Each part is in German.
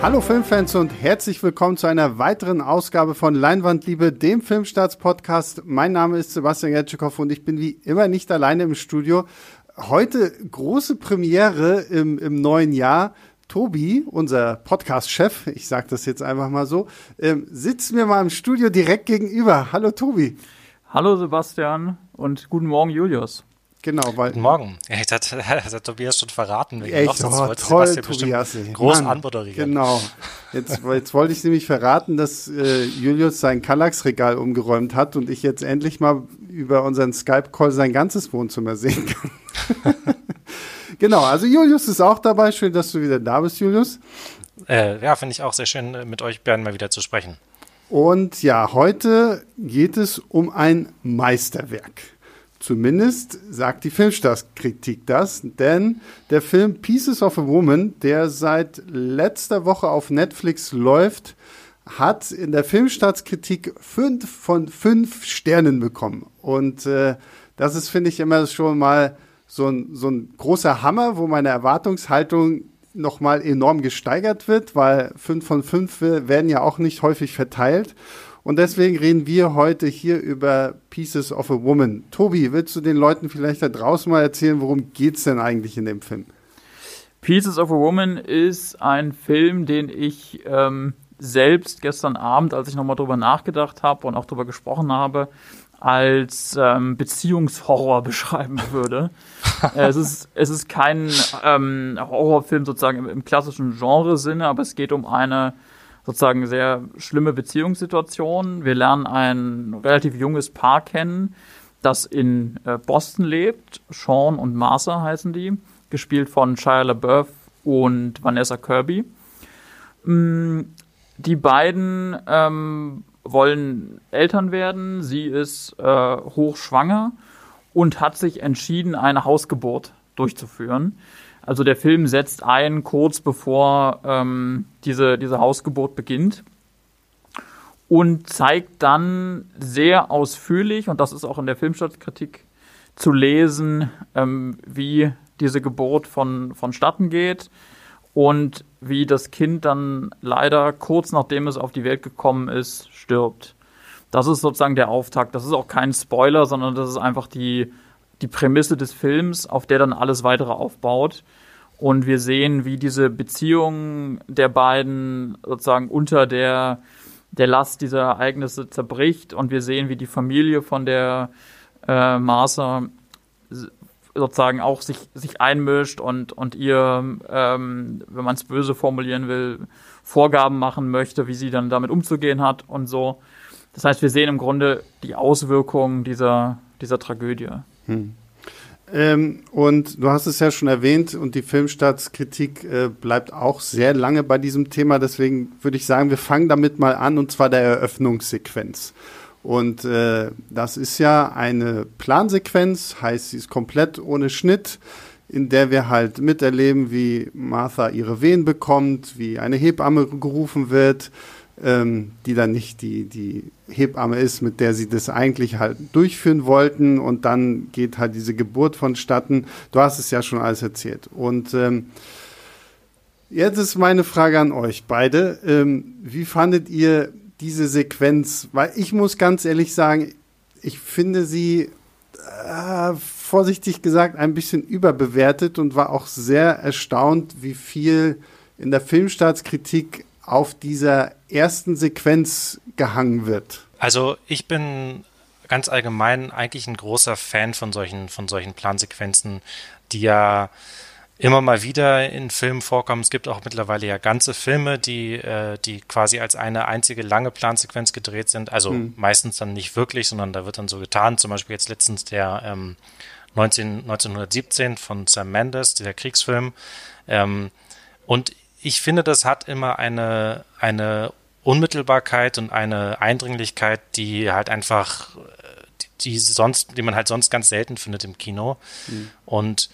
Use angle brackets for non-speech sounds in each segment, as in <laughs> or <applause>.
Hallo Filmfans und herzlich willkommen zu einer weiteren Ausgabe von Leinwandliebe, dem Filmstarts-Podcast. Mein Name ist Sebastian Gertschikow und ich bin wie immer nicht alleine im Studio. Heute große Premiere im, im neuen Jahr. Tobi, unser Podcast-Chef, ich sage das jetzt einfach mal so, ähm, sitzt mir mal im Studio direkt gegenüber. Hallo Tobi. Hallo Sebastian und guten Morgen Julius. Genau, weil. Guten Morgen. <laughs> Jetzt hat, hat Tobias schon verraten. Wegen echt, oh, toll, Tobias. Groß anmoderieren. Genau. Jetzt, jetzt wollte ich nämlich verraten, dass äh, Julius sein Kallax-Regal umgeräumt hat und ich jetzt endlich mal über unseren Skype-Call sein ganzes Wohnzimmer sehen kann. <laughs> genau, also Julius ist auch dabei. Schön, dass du wieder da bist, Julius. Äh, ja, finde ich auch sehr schön, äh, mit euch beiden mal wieder zu sprechen. Und ja, heute geht es um ein Meisterwerk. Zumindest sagt die Filmstarskritik das, denn der Film Pieces of a Woman, der seit letzter Woche auf Netflix läuft, hat in der Filmstartskritik fünf von fünf Sternen bekommen. Und äh, das ist, finde ich, immer schon mal so ein, so ein großer Hammer, wo meine Erwartungshaltung nochmal enorm gesteigert wird, weil fünf von fünf werden ja auch nicht häufig verteilt. Und deswegen reden wir heute hier über Pieces of a Woman. Tobi, willst du den Leuten vielleicht da draußen mal erzählen, worum geht es denn eigentlich in dem Film? Pieces of a Woman ist ein Film, den ich ähm, selbst gestern Abend, als ich nochmal drüber nachgedacht habe und auch drüber gesprochen habe, als ähm, Beziehungshorror <laughs> beschreiben würde. <laughs> es, ist, es ist kein ähm, Horrorfilm sozusagen im, im klassischen Genresinne, aber es geht um eine sozusagen sehr schlimme Beziehungssituation. Wir lernen ein relativ junges Paar kennen, das in äh, Boston lebt. Sean und Martha heißen die, gespielt von Shia LaBeouf und Vanessa Kirby. Mm, die beiden ähm, wollen Eltern werden. Sie ist äh, hochschwanger und hat sich entschieden, eine Hausgeburt durchzuführen. Also der Film setzt ein, kurz bevor ähm, diese, diese Hausgeburt beginnt und zeigt dann sehr ausführlich, und das ist auch in der Filmstadtkritik zu lesen, ähm, wie diese Geburt von, vonstatten geht und wie das Kind dann leider kurz nachdem es auf die Welt gekommen ist, stirbt. Das ist sozusagen der Auftakt. Das ist auch kein Spoiler, sondern das ist einfach die, die Prämisse des Films, auf der dann alles weitere aufbaut. Und wir sehen, wie diese Beziehung der beiden sozusagen unter der, der Last dieser Ereignisse zerbricht. Und wir sehen, wie die Familie von der äh, Martha sozusagen auch sich, sich einmischt und, und ihr, ähm, wenn man es böse formulieren will, Vorgaben machen möchte, wie sie dann damit umzugehen hat und so. Das heißt, wir sehen im Grunde die Auswirkungen dieser, dieser Tragödie. Hm. Ähm, und du hast es ja schon erwähnt und die Filmstartskritik äh, bleibt auch sehr lange bei diesem Thema. Deswegen würde ich sagen, wir fangen damit mal an und zwar der Eröffnungssequenz. Und äh, das ist ja eine Plansequenz, heißt sie ist komplett ohne Schnitt, in der wir halt miterleben, wie Martha ihre Wehen bekommt, wie eine Hebamme gerufen wird, ähm, die dann nicht die, die Hebamme ist, mit der sie das eigentlich halt durchführen wollten und dann geht halt diese Geburt vonstatten. Du hast es ja schon alles erzählt. Und ähm, jetzt ist meine Frage an euch beide. Ähm, wie fandet ihr diese Sequenz? Weil ich muss ganz ehrlich sagen, ich finde sie äh, vorsichtig gesagt ein bisschen überbewertet und war auch sehr erstaunt, wie viel in der Filmstaatskritik auf dieser ersten Sequenz gehangen wird? Also ich bin ganz allgemein eigentlich ein großer Fan von solchen, von solchen Plansequenzen, die ja immer mal wieder in Filmen vorkommen. Es gibt auch mittlerweile ja ganze Filme, die, äh, die quasi als eine einzige lange Plansequenz gedreht sind. Also hm. meistens dann nicht wirklich, sondern da wird dann so getan. Zum Beispiel jetzt letztens der ähm, 19, 1917 von Sam Mendes, der Kriegsfilm. Ähm, und ich finde, das hat immer eine, eine Unmittelbarkeit und eine Eindringlichkeit, die halt einfach, die, die sonst, die man halt sonst ganz selten findet im Kino. Mhm. Und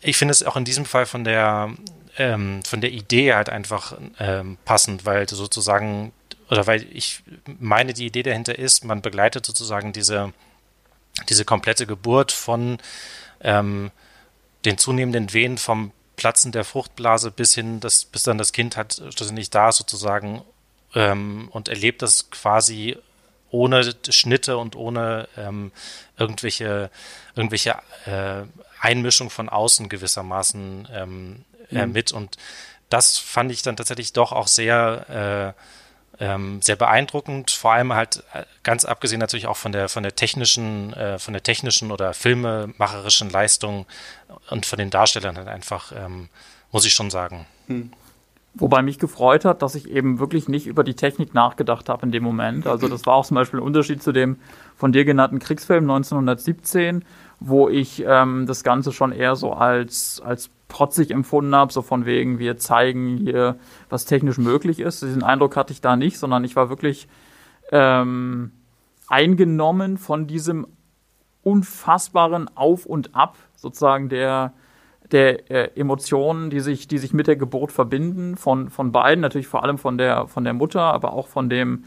ich finde es auch in diesem Fall von der, ähm, von der Idee halt einfach ähm, passend, weil sozusagen, oder weil ich meine, die Idee dahinter ist, man begleitet sozusagen diese, diese komplette Geburt von ähm, den zunehmenden Wehen vom Platzen der Fruchtblase bis hin, dass, bis dann das Kind halt schlussendlich da sozusagen ähm, und erlebt das quasi ohne Schnitte und ohne ähm, irgendwelche, irgendwelche äh, Einmischung von außen gewissermaßen ähm, äh, mhm. mit. Und das fand ich dann tatsächlich doch auch sehr, äh, ähm, sehr beeindruckend. Vor allem halt äh, ganz abgesehen natürlich auch von der von der technischen, äh, von der technischen oder filmemacherischen Leistung und von den Darstellern halt einfach, ähm, muss ich schon sagen. Mhm. Wobei mich gefreut hat, dass ich eben wirklich nicht über die Technik nachgedacht habe in dem Moment. Also das war auch zum Beispiel ein Unterschied zu dem von dir genannten Kriegsfilm 1917, wo ich ähm, das Ganze schon eher so als, als protzig empfunden habe, so von wegen, wir zeigen hier, was technisch möglich ist. Diesen Eindruck hatte ich da nicht, sondern ich war wirklich ähm, eingenommen von diesem unfassbaren Auf und Ab sozusagen der der äh, Emotionen, die sich, die sich mit der Geburt verbinden, von, von beiden, natürlich vor allem von der, von der Mutter, aber auch von dem,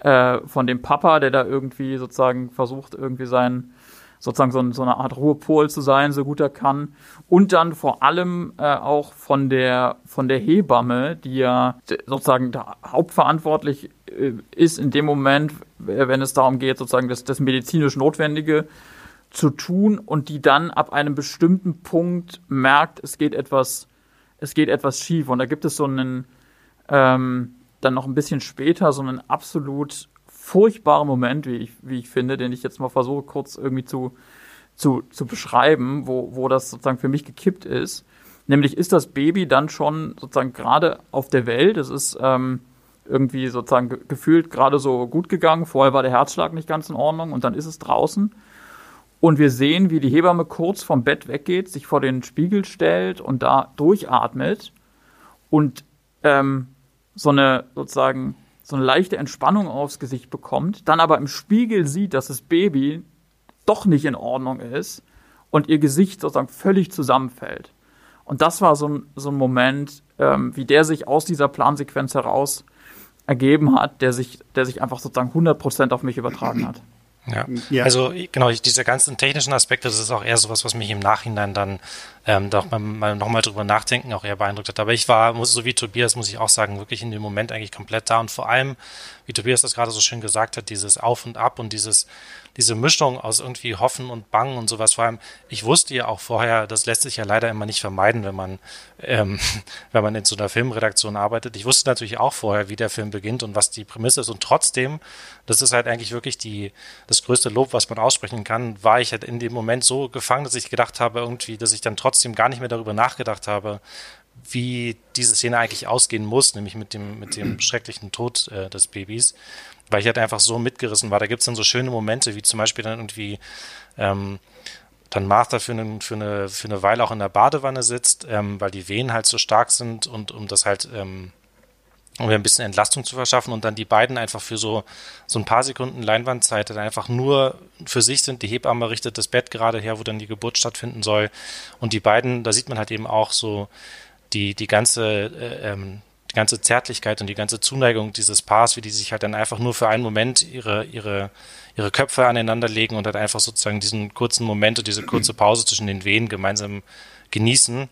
äh, von dem Papa, der da irgendwie sozusagen versucht, irgendwie sein, sozusagen so, so, eine Art Ruhepol zu sein, so gut er kann. Und dann vor allem äh, auch von der, von der Hebamme, die ja sozusagen hauptverantwortlich äh, ist in dem Moment, wenn es darum geht, sozusagen das, das medizinisch Notwendige zu tun und die dann ab einem bestimmten Punkt merkt, es geht etwas, es geht etwas schief. Und da gibt es so einen, ähm, dann noch ein bisschen später, so einen absolut furchtbaren Moment, wie ich, wie ich finde, den ich jetzt mal versuche kurz irgendwie zu, zu, zu beschreiben, wo, wo das sozusagen für mich gekippt ist. Nämlich ist das Baby dann schon sozusagen gerade auf der Welt. Es ist ähm, irgendwie sozusagen gefühlt gerade so gut gegangen. Vorher war der Herzschlag nicht ganz in Ordnung und dann ist es draußen. Und wir sehen, wie die Hebamme kurz vom Bett weggeht, sich vor den Spiegel stellt und da durchatmet und ähm, so eine sozusagen so eine leichte Entspannung aufs Gesicht bekommt, dann aber im Spiegel sieht, dass das Baby doch nicht in Ordnung ist und ihr Gesicht sozusagen völlig zusammenfällt. Und das war so ein, so ein Moment, ähm, wie der sich aus dieser Plansequenz heraus ergeben hat, der sich, der sich einfach sozusagen 100% auf mich übertragen hat. Ja. ja. also genau, diese ganzen technischen Aspekte, das ist auch eher sowas, was mich im Nachhinein dann ähm, doch mal, mal nochmal drüber nachdenken auch eher beeindruckt hat. Aber ich war, muss, so wie Tobias, muss ich auch sagen, wirklich in dem Moment eigentlich komplett da und vor allem, wie Tobias das gerade so schön gesagt hat, dieses Auf und Ab und dieses diese Mischung aus irgendwie Hoffen und Bangen und sowas. Vor allem, ich wusste ja auch vorher, das lässt sich ja leider immer nicht vermeiden, wenn man, ähm, <laughs> wenn man in so einer Filmredaktion arbeitet. Ich wusste natürlich auch vorher, wie der Film beginnt und was die Prämisse ist. Und trotzdem, das ist halt eigentlich wirklich die, das größte Lob, was man aussprechen kann, war ich halt in dem Moment so gefangen, dass ich gedacht habe, irgendwie, dass ich dann trotzdem gar nicht mehr darüber nachgedacht habe, wie diese Szene eigentlich ausgehen muss, nämlich mit dem, mit dem <clears throat> schrecklichen Tod äh, des Babys weil ich halt einfach so mitgerissen war. Da gibt es dann so schöne Momente, wie zum Beispiel dann irgendwie ähm, dann Martha für, eine, für, eine, für eine Weile auch in der Badewanne sitzt, ähm, weil die Wehen halt so stark sind und um das halt, ähm, um ein bisschen Entlastung zu verschaffen und dann die beiden einfach für so, so ein paar Sekunden Leinwandzeit dann einfach nur für sich sind. Die Hebamme richtet das Bett gerade her, wo dann die Geburt stattfinden soll. Und die beiden, da sieht man halt eben auch so die, die ganze äh, ähm, ganze Zärtlichkeit und die ganze Zuneigung dieses Paars, wie die sich halt dann einfach nur für einen Moment ihre, ihre, ihre Köpfe aneinander legen und halt einfach sozusagen diesen kurzen Moment und diese kurze Pause zwischen den Wehen gemeinsam genießen.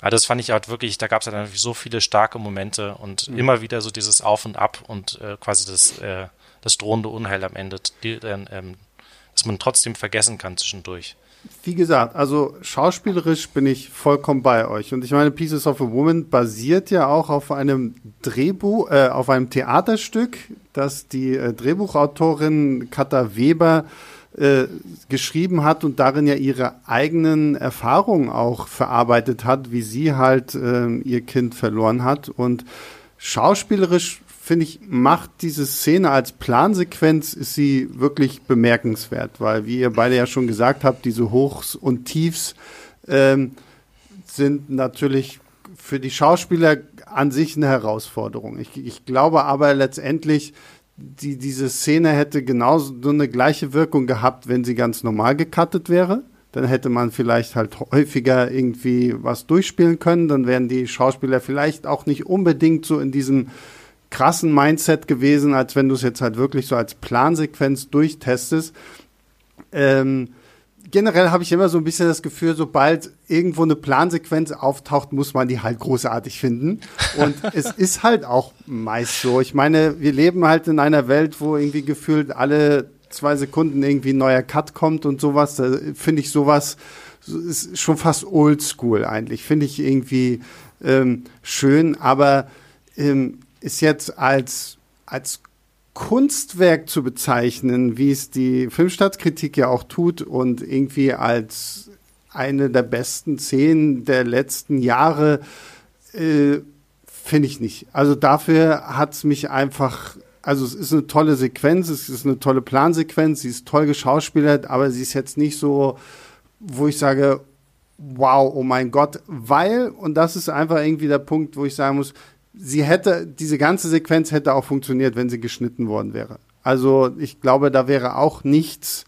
Aber das fand ich halt wirklich, da gab es halt so viele starke Momente und mhm. immer wieder so dieses Auf und Ab und äh, quasi das, äh, das drohende Unheil am Ende, die, äh, dass man trotzdem vergessen kann zwischendurch wie gesagt, also schauspielerisch bin ich vollkommen bei euch. Und ich meine, Pieces of a Woman basiert ja auch auf einem Drehbuch, äh, auf einem Theaterstück, das die äh, Drehbuchautorin Katha Weber äh, geschrieben hat und darin ja ihre eigenen Erfahrungen auch verarbeitet hat, wie sie halt äh, ihr Kind verloren hat. Und schauspielerisch finde ich, macht diese Szene als Plansequenz, ist sie wirklich bemerkenswert, weil, wie ihr beide ja schon gesagt habt, diese Hochs und Tiefs ähm, sind natürlich für die Schauspieler an sich eine Herausforderung. Ich, ich glaube aber letztendlich, die, diese Szene hätte genauso eine gleiche Wirkung gehabt, wenn sie ganz normal gecuttet wäre. Dann hätte man vielleicht halt häufiger irgendwie was durchspielen können. Dann wären die Schauspieler vielleicht auch nicht unbedingt so in diesem krassen Mindset gewesen, als wenn du es jetzt halt wirklich so als Plansequenz durchtestest. Ähm, generell habe ich immer so ein bisschen das Gefühl, sobald irgendwo eine Plansequenz auftaucht, muss man die halt großartig finden. Und <laughs> es ist halt auch meist so. Ich meine, wir leben halt in einer Welt, wo irgendwie gefühlt alle zwei Sekunden irgendwie ein neuer Cut kommt und sowas. Da finde ich sowas ist schon fast oldschool eigentlich. Finde ich irgendwie ähm, schön, aber ähm, ist jetzt als, als Kunstwerk zu bezeichnen, wie es die Filmstadtkritik ja auch tut und irgendwie als eine der besten Szenen der letzten Jahre, äh, finde ich nicht. Also dafür hat es mich einfach, also es ist eine tolle Sequenz, es ist eine tolle Plansequenz, sie ist toll geschauspielert, aber sie ist jetzt nicht so, wo ich sage, wow, oh mein Gott, weil, und das ist einfach irgendwie der Punkt, wo ich sagen muss, sie hätte, diese ganze Sequenz hätte auch funktioniert, wenn sie geschnitten worden wäre. Also ich glaube, da wäre auch nichts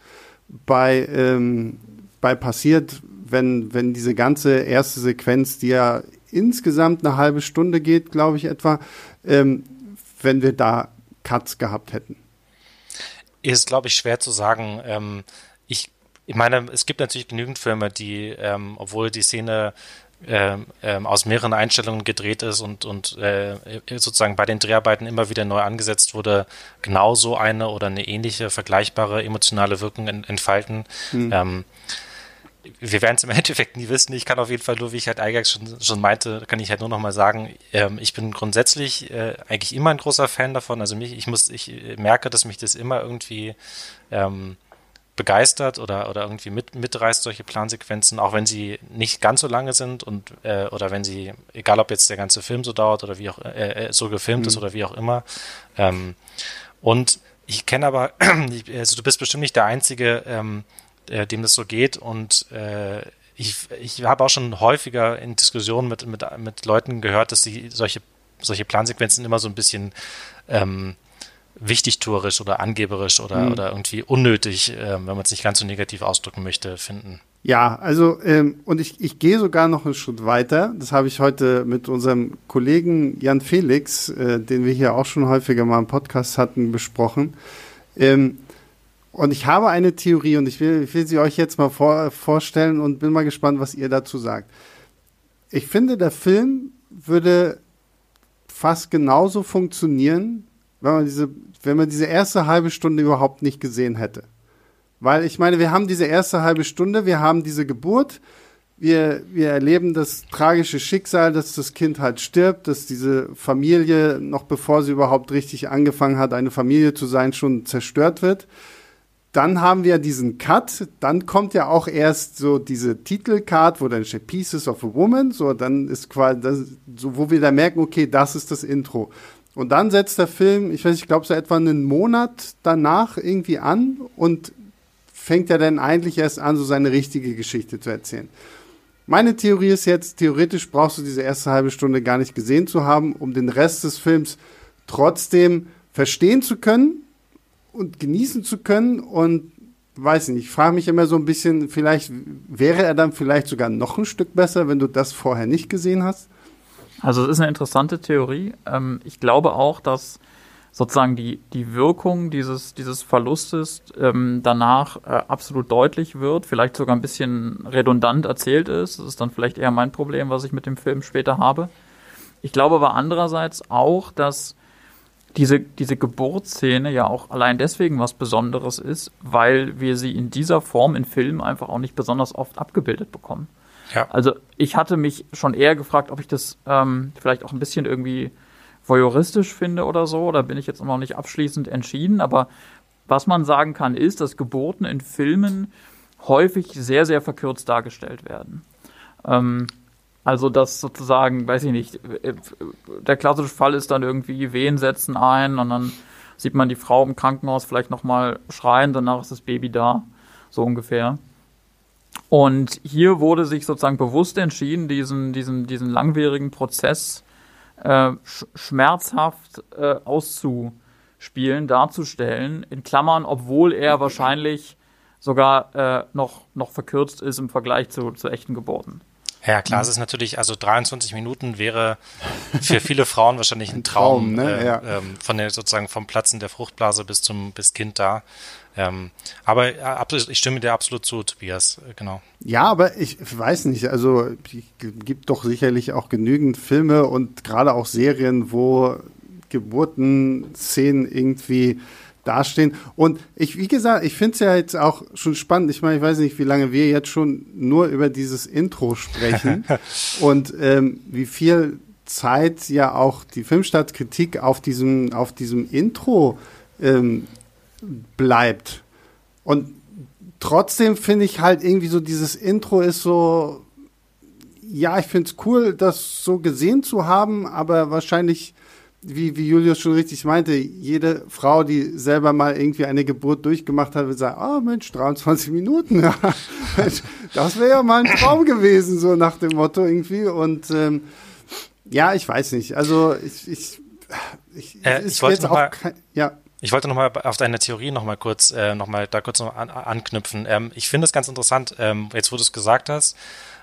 bei, ähm, bei passiert, wenn, wenn diese ganze erste Sequenz, die ja insgesamt eine halbe Stunde geht, glaube ich etwa, ähm, wenn wir da Cuts gehabt hätten. Ist, glaube ich, schwer zu sagen. Ähm, ich, ich meine, es gibt natürlich genügend Filme, die, ähm, obwohl die Szene ähm, ähm, aus mehreren Einstellungen gedreht ist und, und äh, sozusagen bei den Dreharbeiten immer wieder neu angesetzt wurde, genauso eine oder eine ähnliche, vergleichbare emotionale Wirkung entfalten. Mhm. Ähm, wir werden es im <laughs> Endeffekt nie wissen. Ich kann auf jeden Fall nur, wie ich halt eingangs schon, schon meinte, kann ich halt nur noch mal sagen, ähm, ich bin grundsätzlich äh, eigentlich immer ein großer Fan davon. Also mich, ich muss, ich merke, dass mich das immer irgendwie ähm, begeistert oder, oder irgendwie mit, mitreißt, solche Plansequenzen, auch wenn sie nicht ganz so lange sind und äh, oder wenn sie, egal ob jetzt der ganze Film so dauert oder wie auch äh, äh so gefilmt mhm. ist oder wie auch immer. Ähm, und ich kenne aber, <clears throat> also du bist bestimmt nicht der Einzige, ähm, äh, dem das so geht und äh, ich, ich habe auch schon häufiger in Diskussionen mit, mit, mit Leuten gehört, dass sie solche, solche Plansequenzen immer so ein bisschen ähm, wichtigtuerisch oder angeberisch oder, mhm. oder irgendwie unnötig, äh, wenn man es nicht ganz so negativ ausdrücken möchte, finden. Ja, also ähm, und ich, ich gehe sogar noch einen Schritt weiter. Das habe ich heute mit unserem Kollegen Jan Felix, äh, den wir hier auch schon häufiger mal im Podcast hatten, besprochen. Ähm, und ich habe eine Theorie und ich will, ich will sie euch jetzt mal vor, vorstellen und bin mal gespannt, was ihr dazu sagt. Ich finde, der Film würde fast genauso funktionieren, wenn man diese, wenn man diese erste halbe Stunde überhaupt nicht gesehen hätte. Weil ich meine, wir haben diese erste halbe Stunde, wir haben diese Geburt, wir, wir erleben das tragische Schicksal, dass das Kind halt stirbt, dass diese Familie, noch bevor sie überhaupt richtig angefangen hat, eine Familie zu sein, schon zerstört wird. Dann haben wir diesen Cut, dann kommt ja auch erst so diese Titelcard, wo dann steht Pieces of a Woman, so dann ist quasi, das, so, wo wir dann merken, okay, das ist das Intro. Und dann setzt der Film, ich weiß, ich glaube, so etwa einen Monat danach irgendwie an und fängt er dann eigentlich erst an, so seine richtige Geschichte zu erzählen. Meine Theorie ist jetzt, theoretisch brauchst du diese erste halbe Stunde gar nicht gesehen zu haben, um den Rest des Films trotzdem verstehen zu können und genießen zu können und weiß nicht, ich frage mich immer so ein bisschen, vielleicht wäre er dann vielleicht sogar noch ein Stück besser, wenn du das vorher nicht gesehen hast? Also es ist eine interessante Theorie. Ähm, ich glaube auch, dass sozusagen die, die Wirkung dieses, dieses Verlustes ähm, danach äh, absolut deutlich wird, vielleicht sogar ein bisschen redundant erzählt ist. Das ist dann vielleicht eher mein Problem, was ich mit dem Film später habe. Ich glaube aber andererseits auch, dass diese, diese Geburtsszene ja auch allein deswegen was Besonderes ist, weil wir sie in dieser Form in Filmen einfach auch nicht besonders oft abgebildet bekommen. Ja. Also ich hatte mich schon eher gefragt, ob ich das ähm, vielleicht auch ein bisschen irgendwie voyeuristisch finde oder so. Da bin ich jetzt noch nicht abschließend entschieden. Aber was man sagen kann, ist, dass Geburten in Filmen häufig sehr, sehr verkürzt dargestellt werden. Ähm, also dass sozusagen, weiß ich nicht, der klassische Fall ist dann irgendwie Wehen setzen ein und dann sieht man die Frau im Krankenhaus vielleicht nochmal schreien, danach ist das Baby da, so ungefähr. Und hier wurde sich sozusagen bewusst entschieden, diesen, diesen, diesen langwierigen Prozess äh, sch schmerzhaft äh, auszuspielen, darzustellen, in Klammern, obwohl er wahrscheinlich sogar äh, noch, noch verkürzt ist im Vergleich zu, zu echten Geburten. Ja, klar, es ist natürlich, also 23 Minuten wäre für viele Frauen wahrscheinlich ein Traum, Traum ne? äh, ja. ähm, von der sozusagen vom Platzen der Fruchtblase bis zum bis Kind da. Ähm, aber ja, ich stimme dir absolut zu, Tobias, äh, genau. Ja, aber ich weiß nicht, also es gibt doch sicherlich auch genügend Filme und gerade auch Serien, wo Geburtenszenen irgendwie dastehen. Und ich, wie gesagt, ich finde es ja jetzt auch schon spannend. Ich meine, ich weiß nicht, wie lange wir jetzt schon nur über dieses Intro sprechen <laughs> und ähm, wie viel Zeit ja auch die Filmstadtkritik auf diesem, auf diesem Intro ähm, bleibt. Und trotzdem finde ich halt irgendwie so, dieses Intro ist so, ja, ich finde es cool, das so gesehen zu haben, aber wahrscheinlich wie, wie Julius schon richtig meinte, jede Frau, die selber mal irgendwie eine Geburt durchgemacht hat, wird sagen, oh Mensch, 23 Minuten, <laughs> ja, das wäre ja mal ein Traum gewesen, so nach dem Motto irgendwie. Und ähm, ja, ich weiß nicht. Also ich, ich, ich, äh, ich wollte noch mal, kein, ja. Ich wollte noch mal auf deine Theorie noch mal kurz, äh, noch mal da kurz noch an, anknüpfen. Ähm, ich finde es ganz interessant, ähm, jetzt wo du es gesagt hast.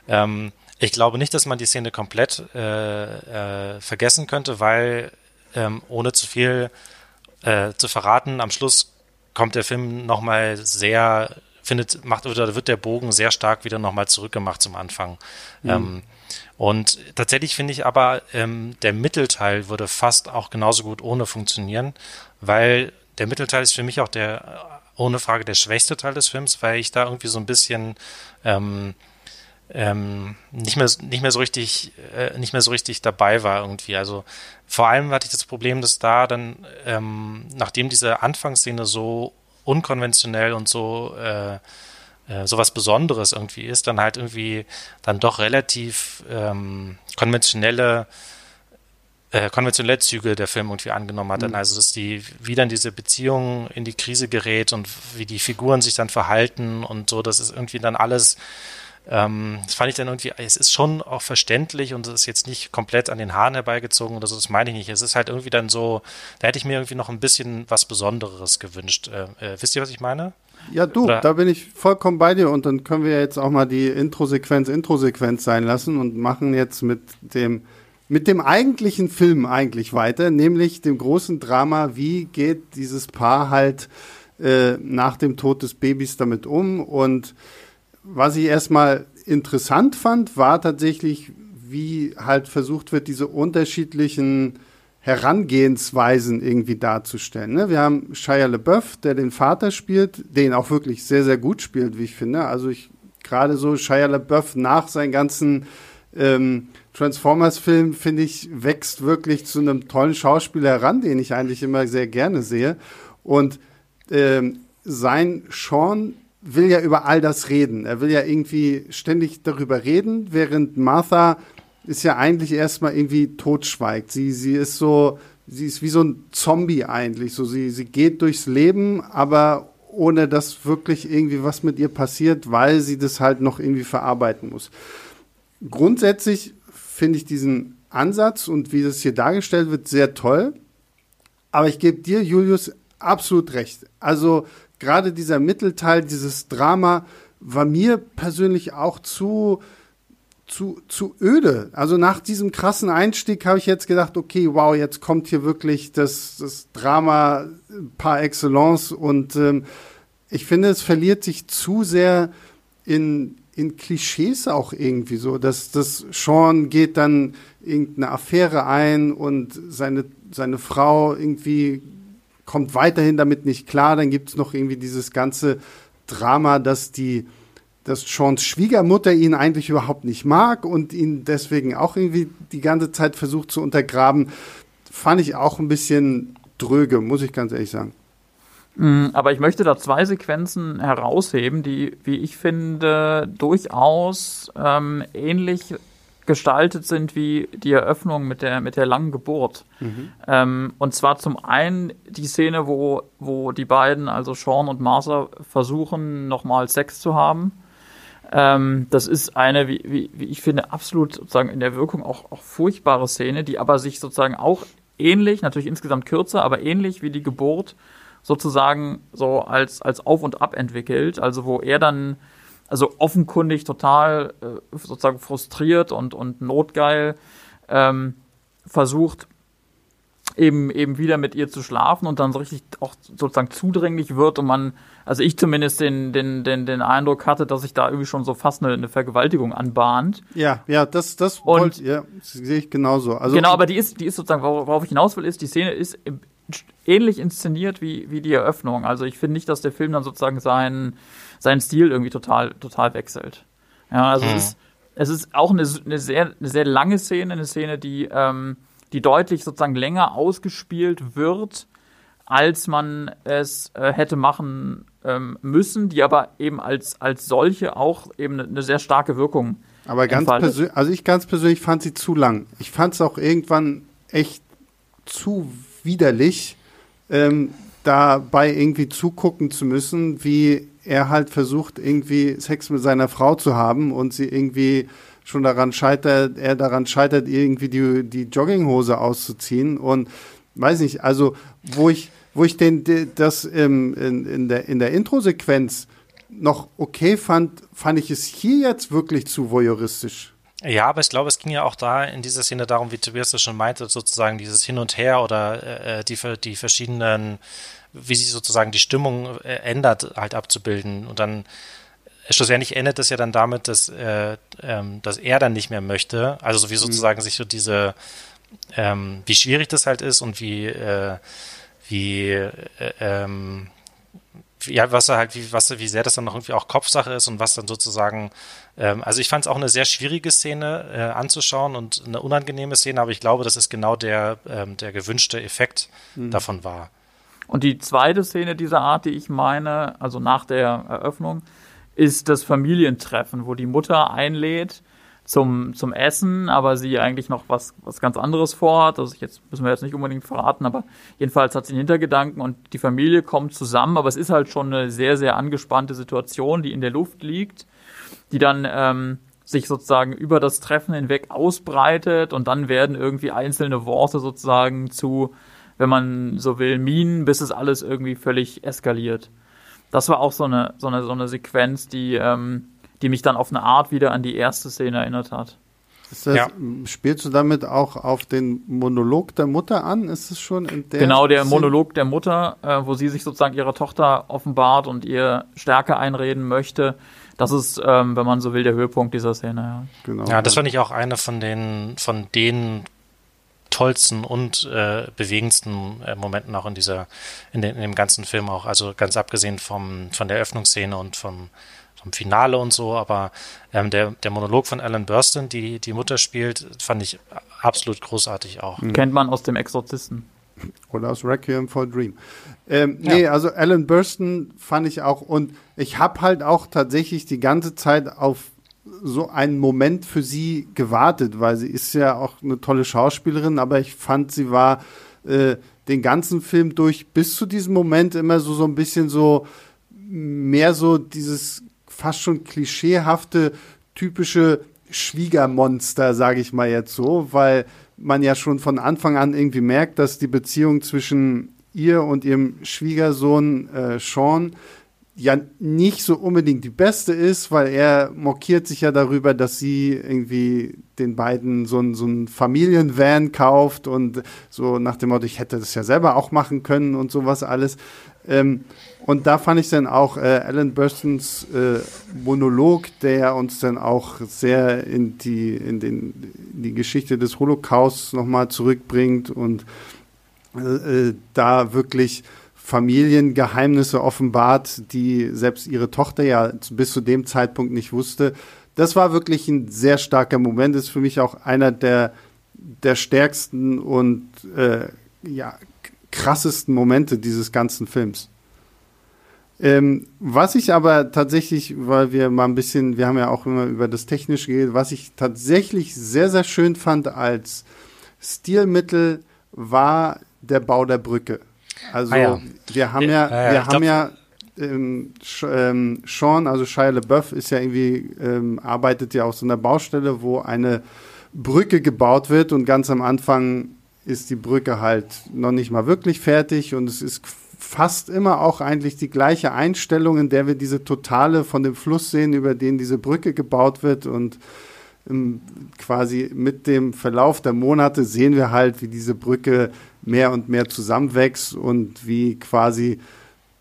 Ähm, ich glaube nicht, dass man die Szene komplett äh, äh, vergessen könnte, weil ähm, ohne zu viel äh, zu verraten, am Schluss kommt der Film nochmal sehr, findet, macht oder wird der Bogen sehr stark wieder nochmal zurückgemacht zum Anfang. Mhm. Ähm, und tatsächlich finde ich aber, ähm, der Mittelteil würde fast auch genauso gut ohne funktionieren, weil der Mittelteil ist für mich auch der, ohne Frage, der schwächste Teil des Films, weil ich da irgendwie so ein bisschen ähm, ähm, nicht mehr nicht mehr so richtig äh, nicht mehr so richtig dabei war irgendwie. Also vor allem hatte ich das Problem, dass da dann ähm, nachdem diese Anfangsszene so unkonventionell und so äh, äh, was Besonderes irgendwie ist, dann halt irgendwie dann doch relativ ähm, konventionelle äh, konventionelle Züge der Film irgendwie angenommen hat. Mhm. Also dass die wie dann diese Beziehung in die Krise gerät und wie die Figuren sich dann verhalten und so, das ist irgendwie dann alles ähm, das fand ich dann irgendwie, es ist schon auch verständlich und es ist jetzt nicht komplett an den Haaren herbeigezogen oder so, das meine ich nicht. Es ist halt irgendwie dann so, da hätte ich mir irgendwie noch ein bisschen was Besonderes gewünscht. Äh, äh, wisst ihr, was ich meine? Ja, du, Oder? da bin ich vollkommen bei dir und dann können wir jetzt auch mal die Intro-Sequenz Intro-Sequenz sein lassen und machen jetzt mit dem mit dem eigentlichen Film eigentlich weiter, nämlich dem großen Drama, wie geht dieses Paar halt äh, nach dem Tod des Babys damit um und was ich erstmal interessant fand, war tatsächlich, wie halt versucht wird, diese unterschiedlichen Herangehensweisen irgendwie darzustellen. Ne? Wir haben Shia LeBeouf, der den Vater spielt, den auch wirklich sehr, sehr gut spielt, wie ich finde. Also ich gerade so Shia LeBeouf nach seinen ganzen ähm, Transformers-Film, finde ich, wächst wirklich zu einem tollen Schauspieler heran, den ich eigentlich immer sehr gerne sehe. Und ähm, sein Sean will ja über all das reden. Er will ja irgendwie ständig darüber reden, während Martha ist ja eigentlich erstmal irgendwie totschweigt. Sie, sie ist so, sie ist wie so ein Zombie eigentlich. So, sie, sie geht durchs Leben, aber ohne dass wirklich irgendwie was mit ihr passiert, weil sie das halt noch irgendwie verarbeiten muss. Grundsätzlich finde ich diesen Ansatz und wie das hier dargestellt wird sehr toll. Aber ich gebe dir, Julius, absolut recht. Also gerade dieser Mittelteil, dieses Drama, war mir persönlich auch zu, zu, zu öde. Also nach diesem krassen Einstieg habe ich jetzt gedacht, okay, wow, jetzt kommt hier wirklich das, das Drama par excellence und ähm, ich finde, es verliert sich zu sehr in, in Klischees auch irgendwie so, dass das Sean geht dann irgendeine Affäre ein und seine, seine Frau irgendwie kommt weiterhin damit nicht klar. Dann gibt es noch irgendwie dieses ganze Drama, dass die dass Seans Schwiegermutter ihn eigentlich überhaupt nicht mag und ihn deswegen auch irgendwie die ganze Zeit versucht zu untergraben, fand ich auch ein bisschen dröge, muss ich ganz ehrlich sagen. Mm, aber ich möchte da zwei Sequenzen herausheben, die, wie ich finde, durchaus ähm, ähnlich gestaltet sind wie die Eröffnung mit der, mit der langen Geburt. Mhm. Ähm, und zwar zum einen die Szene, wo, wo die beiden, also Sean und Martha, versuchen, nochmal Sex zu haben. Ähm, das ist eine, wie, wie, wie ich finde, absolut sozusagen in der Wirkung auch, auch furchtbare Szene, die aber sich sozusagen auch ähnlich, natürlich insgesamt kürzer, aber ähnlich wie die Geburt sozusagen so als, als Auf und Ab entwickelt. Also wo er dann also offenkundig total äh, sozusagen frustriert und, und notgeil ähm, versucht, eben, eben wieder mit ihr zu schlafen und dann so richtig auch sozusagen zudringlich wird und man, also ich zumindest den, den, den, den Eindruck hatte, dass sich da irgendwie schon so fast eine, eine Vergewaltigung anbahnt. Ja, ja, das, das wollt, ja, sehe ich genauso. Also, genau, aber die ist, die ist sozusagen, worauf ich hinaus will, ist, die Szene ist ähnlich inszeniert wie, wie die Eröffnung. Also ich finde nicht, dass der Film dann sozusagen seinen, seinen Stil irgendwie total, total wechselt. Ja, also hm. es, ist, es ist auch eine, eine, sehr, eine sehr lange Szene, eine Szene, die, ähm, die deutlich sozusagen länger ausgespielt wird, als man es äh, hätte machen ähm, müssen, die aber eben als, als solche auch eben eine, eine sehr starke Wirkung aber ganz persönlich, also ich ganz persönlich fand sie zu lang. Ich fand es auch irgendwann echt zu widerlich, ähm, dabei irgendwie zugucken zu müssen, wie er halt versucht, irgendwie Sex mit seiner Frau zu haben und sie irgendwie schon daran scheitert, er daran scheitert, irgendwie die, die Jogginghose auszuziehen und weiß nicht, also wo ich, wo ich den, das ähm, in, in der, in der Intro-Sequenz noch okay fand, fand ich es hier jetzt wirklich zu voyeuristisch. Ja, aber ich glaube, es ging ja auch da in dieser Szene darum, wie Tobias das schon meinte, sozusagen dieses Hin und Her oder äh, die, die verschiedenen, wie sich sozusagen die Stimmung äh, ändert, halt abzubilden. Und dann schlussendlich endet es ja dann damit, dass, äh, ähm, dass er dann nicht mehr möchte. Also so wie mhm. sozusagen mhm. sich so diese, ähm, wie schwierig das halt ist und wie, äh, wie, äh, ähm, ja, was er halt, wie, was, wie sehr das dann noch irgendwie auch Kopfsache ist und was dann sozusagen, ähm, also ich fand es auch eine sehr schwierige Szene äh, anzuschauen und eine unangenehme Szene, aber ich glaube, dass es genau der, ähm, der gewünschte Effekt mhm. davon war. Und die zweite Szene dieser Art, die ich meine, also nach der Eröffnung, ist das Familientreffen, wo die Mutter einlädt zum, zum Essen, aber sie eigentlich noch was, was ganz anderes vorhat. Also jetzt müssen wir jetzt nicht unbedingt verraten, aber jedenfalls hat sie einen Hintergedanken und die Familie kommt zusammen, aber es ist halt schon eine sehr, sehr angespannte Situation, die in der Luft liegt, die dann ähm, sich sozusagen über das Treffen hinweg ausbreitet. Und dann werden irgendwie einzelne Worte sozusagen zu, wenn man so will, Minen, bis es alles irgendwie völlig eskaliert. Das war auch so eine, so eine, so eine Sequenz, die, ähm, die mich dann auf eine Art wieder an die erste Szene erinnert hat. Das, ja. Spielst du damit auch auf den Monolog der Mutter an? Ist es schon in der Genau, der Szene? Monolog der Mutter, äh, wo sie sich sozusagen ihrer Tochter offenbart und ihr Stärke einreden möchte. Das ist, ähm, wenn man so will, der Höhepunkt dieser Szene. Ja, genau. ja das fand ich auch eine von den, von den tollsten und äh, bewegendsten äh, Momenten auch in dieser, in, den, in, dem ganzen Film auch. Also ganz abgesehen vom, von der Öffnungsszene und vom, vom Finale und so, aber ähm, der, der Monolog von Alan Burstyn, die die Mutter spielt, fand ich absolut großartig auch. Mhm. Kennt man aus dem Exorzisten. Oder aus Requiem for a Dream. Ähm, ja. Nee, also Alan Burstyn fand ich auch und ich habe halt auch tatsächlich die ganze Zeit auf so einen Moment für sie gewartet, weil sie ist ja auch eine tolle Schauspielerin, aber ich fand, sie war äh, den ganzen Film durch bis zu diesem Moment immer so, so ein bisschen so mehr so dieses fast schon klischeehafte, typische Schwiegermonster, sage ich mal jetzt so, weil man ja schon von Anfang an irgendwie merkt, dass die Beziehung zwischen ihr und ihrem Schwiegersohn äh, Sean ja nicht so unbedingt die beste ist, weil er mokiert sich ja darüber, dass sie irgendwie den beiden so ein, so ein Familienvan kauft und so nach dem Motto, ich hätte das ja selber auch machen können und sowas alles. Ähm, und da fand ich dann auch äh, Alan Burstons äh, Monolog, der uns dann auch sehr in die, in den, in die Geschichte des Holocausts nochmal zurückbringt und äh, äh da wirklich Familiengeheimnisse offenbart, die selbst ihre Tochter ja bis zu dem Zeitpunkt nicht wusste. Das war wirklich ein sehr starker Moment, ist für mich auch einer der, der stärksten und äh, ja, krassesten Momente dieses ganzen Films. Ähm, was ich aber tatsächlich, weil wir mal ein bisschen, wir haben ja auch immer über das Technische geredet, was ich tatsächlich sehr, sehr schön fand als Stilmittel, war der Bau der Brücke. Also ah, ja. wir haben ja, ja, ja wir haben ja ähm, ähm, Sean, also Shia LeBeouf ist ja irgendwie, ähm, arbeitet ja auf so einer Baustelle, wo eine Brücke gebaut wird und ganz am Anfang ist die Brücke halt noch nicht mal wirklich fertig und es ist fast immer auch eigentlich die gleiche Einstellung, in der wir diese Totale von dem Fluss sehen, über den diese Brücke gebaut wird. Und ähm, quasi mit dem Verlauf der Monate sehen wir halt, wie diese Brücke mehr und mehr zusammenwächst und wie quasi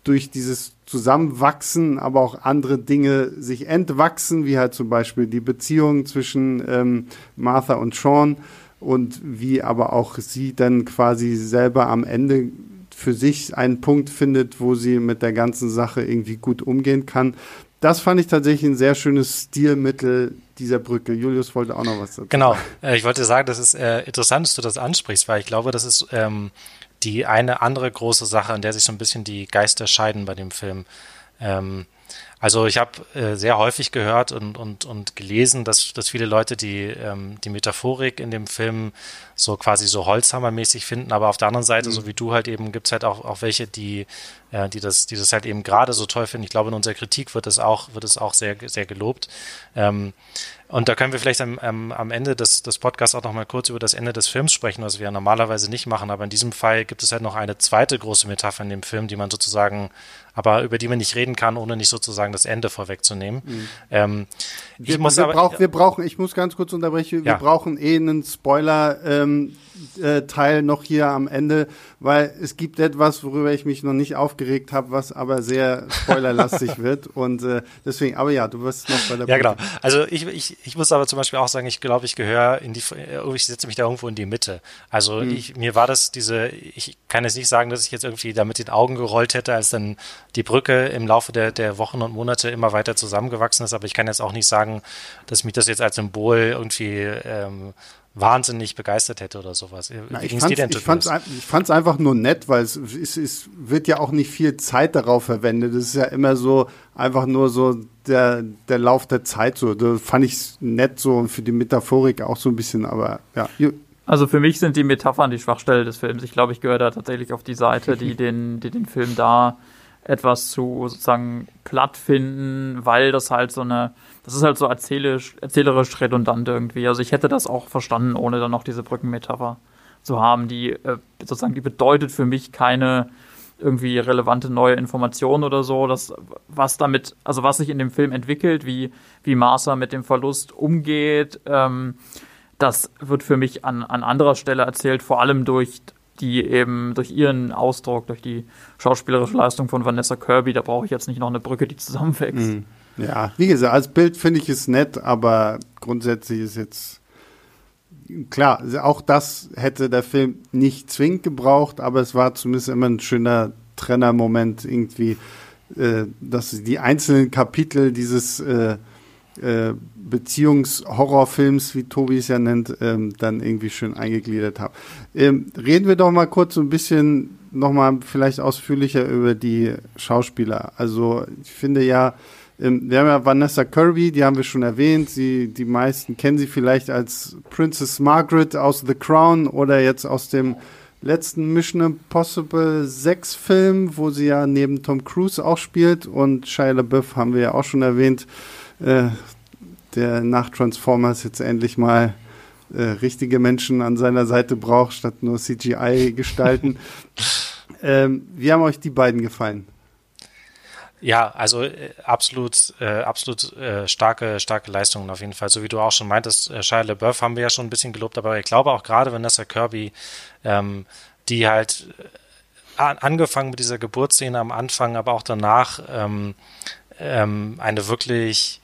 durch dieses Zusammenwachsen, aber auch andere Dinge sich entwachsen, wie halt zum Beispiel die Beziehung zwischen ähm, Martha und Sean und wie aber auch sie dann quasi selber am Ende für sich einen Punkt findet, wo sie mit der ganzen Sache irgendwie gut umgehen kann. Das fand ich tatsächlich ein sehr schönes Stilmittel dieser Brücke. Julius wollte auch noch was dazu. Genau, äh, ich wollte sagen, das ist äh, interessant, dass du das ansprichst, weil ich glaube, das ist ähm, die eine andere große Sache, an der sich so ein bisschen die Geister scheiden bei dem Film. Ähm, also ich habe äh, sehr häufig gehört und, und, und gelesen, dass, dass viele Leute die, ähm, die Metaphorik in dem Film so quasi so Holzhammermäßig finden, aber auf der anderen Seite, mhm. so wie du halt eben, gibt's halt auch, auch welche, die, äh, die, das, die das halt eben gerade so toll finden. Ich glaube, in unserer Kritik wird es auch, wird es auch sehr, sehr gelobt. Ähm, und da können wir vielleicht am, am, am Ende des, des Podcasts auch noch mal kurz über das Ende des Films sprechen, was wir normalerweise nicht machen. Aber in diesem Fall gibt es halt noch eine zweite große Metapher in dem Film, die man sozusagen, aber über die man nicht reden kann, ohne nicht sozusagen das Ende vorwegzunehmen. Mhm. Ähm, wir, wir, aber, brauch, wir brauchen, ich muss ganz kurz unterbrechen, wir ja. brauchen eh einen Spoiler. Ähm, äh, noch hier am Ende, weil es gibt etwas, worüber ich mich noch nicht aufgeregt habe, was aber sehr spoilerlastig <laughs> wird. Und äh, deswegen, aber ja, du wirst noch bei der Ja, Politik. genau. Also ich, ich, ich muss aber zum Beispiel auch sagen, ich glaube, ich gehöre in die, ich setze mich da irgendwo in die Mitte. Also mhm. ich, mir war das diese, ich kann jetzt nicht sagen, dass ich jetzt irgendwie da mit den Augen gerollt hätte, als dann die Brücke im Laufe der, der Wochen und Monate immer weiter zusammengewachsen ist. Aber ich kann jetzt auch nicht sagen, dass mich das jetzt als Symbol irgendwie ähm, wahnsinnig begeistert hätte oder sowas. Na, ich fand es einfach nur nett, weil es, es, es wird ja auch nicht viel Zeit darauf verwendet. Es ist ja immer so einfach nur so der, der Lauf der Zeit so. Da fand ich nett so und für die Metaphorik auch so ein bisschen, aber ja. Also für mich sind die Metaphern die Schwachstelle des Films. Ich glaube, ich gehöre da tatsächlich auf die Seite, <laughs> die den, die den Film da etwas zu sozusagen platt finden, weil das halt so eine das ist halt so erzählerisch, erzählerisch redundant irgendwie. Also ich hätte das auch verstanden, ohne dann noch diese Brückenmetapher zu haben, die äh, sozusagen, die bedeutet für mich keine irgendwie relevante neue Information oder so. Das, was damit, also was sich in dem Film entwickelt, wie, wie Martha mit dem Verlust umgeht, ähm, das wird für mich an, an anderer Stelle erzählt, vor allem durch die eben durch ihren Ausdruck, durch die schauspielerische Leistung von Vanessa Kirby, da brauche ich jetzt nicht noch eine Brücke, die zusammenwächst. Mhm. Ja, wie gesagt, als Bild finde ich es nett, aber grundsätzlich ist jetzt klar, auch das hätte der Film nicht zwingend gebraucht, aber es war zumindest immer ein schöner Trennermoment irgendwie, äh, dass die einzelnen Kapitel dieses äh, äh, Beziehungshorrorfilms, wie Tobi es ja nennt, ähm, dann irgendwie schön eingegliedert haben. Ähm, reden wir doch mal kurz so ein bisschen nochmal vielleicht ausführlicher über die Schauspieler. Also ich finde ja, ähm, wir haben ja Vanessa Kirby, die haben wir schon erwähnt. Sie, die meisten kennen sie vielleicht als Princess Margaret aus The Crown oder jetzt aus dem letzten Mission Impossible 6 Film, wo sie ja neben Tom Cruise auch spielt. Und Shia LaBeouf haben wir ja auch schon erwähnt, äh, der nach Transformers jetzt endlich mal äh, richtige Menschen an seiner Seite braucht, statt nur CGI-Gestalten. <laughs> ähm, wie haben euch die beiden gefallen? Ja, also äh, absolut, äh, absolut äh, starke, starke Leistungen auf jeden Fall. So wie du auch schon meintest, äh, Shia LaBeouf haben wir ja schon ein bisschen gelobt, aber ich glaube auch gerade Vanessa Kirby, ähm, die halt äh, angefangen mit dieser Geburtsszene am Anfang, aber auch danach ähm, ähm, eine wirklich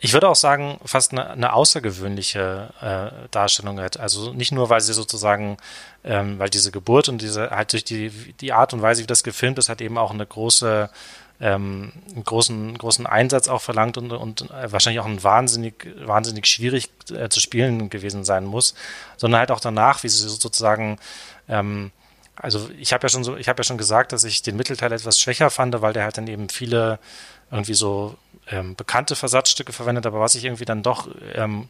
ich würde auch sagen, fast eine, eine außergewöhnliche äh, Darstellung hat. Also nicht nur, weil sie sozusagen, ähm, weil diese Geburt und diese halt durch die, die Art und Weise, wie das gefilmt ist, hat eben auch eine große, ähm, einen großen, großen Einsatz auch verlangt und, und wahrscheinlich auch ein wahnsinnig, wahnsinnig schwierig äh, zu spielen gewesen sein muss, sondern halt auch danach, wie sie sozusagen ähm, also ich habe ja schon so, ich habe ja schon gesagt, dass ich den Mittelteil etwas schwächer fand, weil der halt dann eben viele irgendwie so ähm, bekannte Versatzstücke verwendet, aber was ich irgendwie dann doch ähm,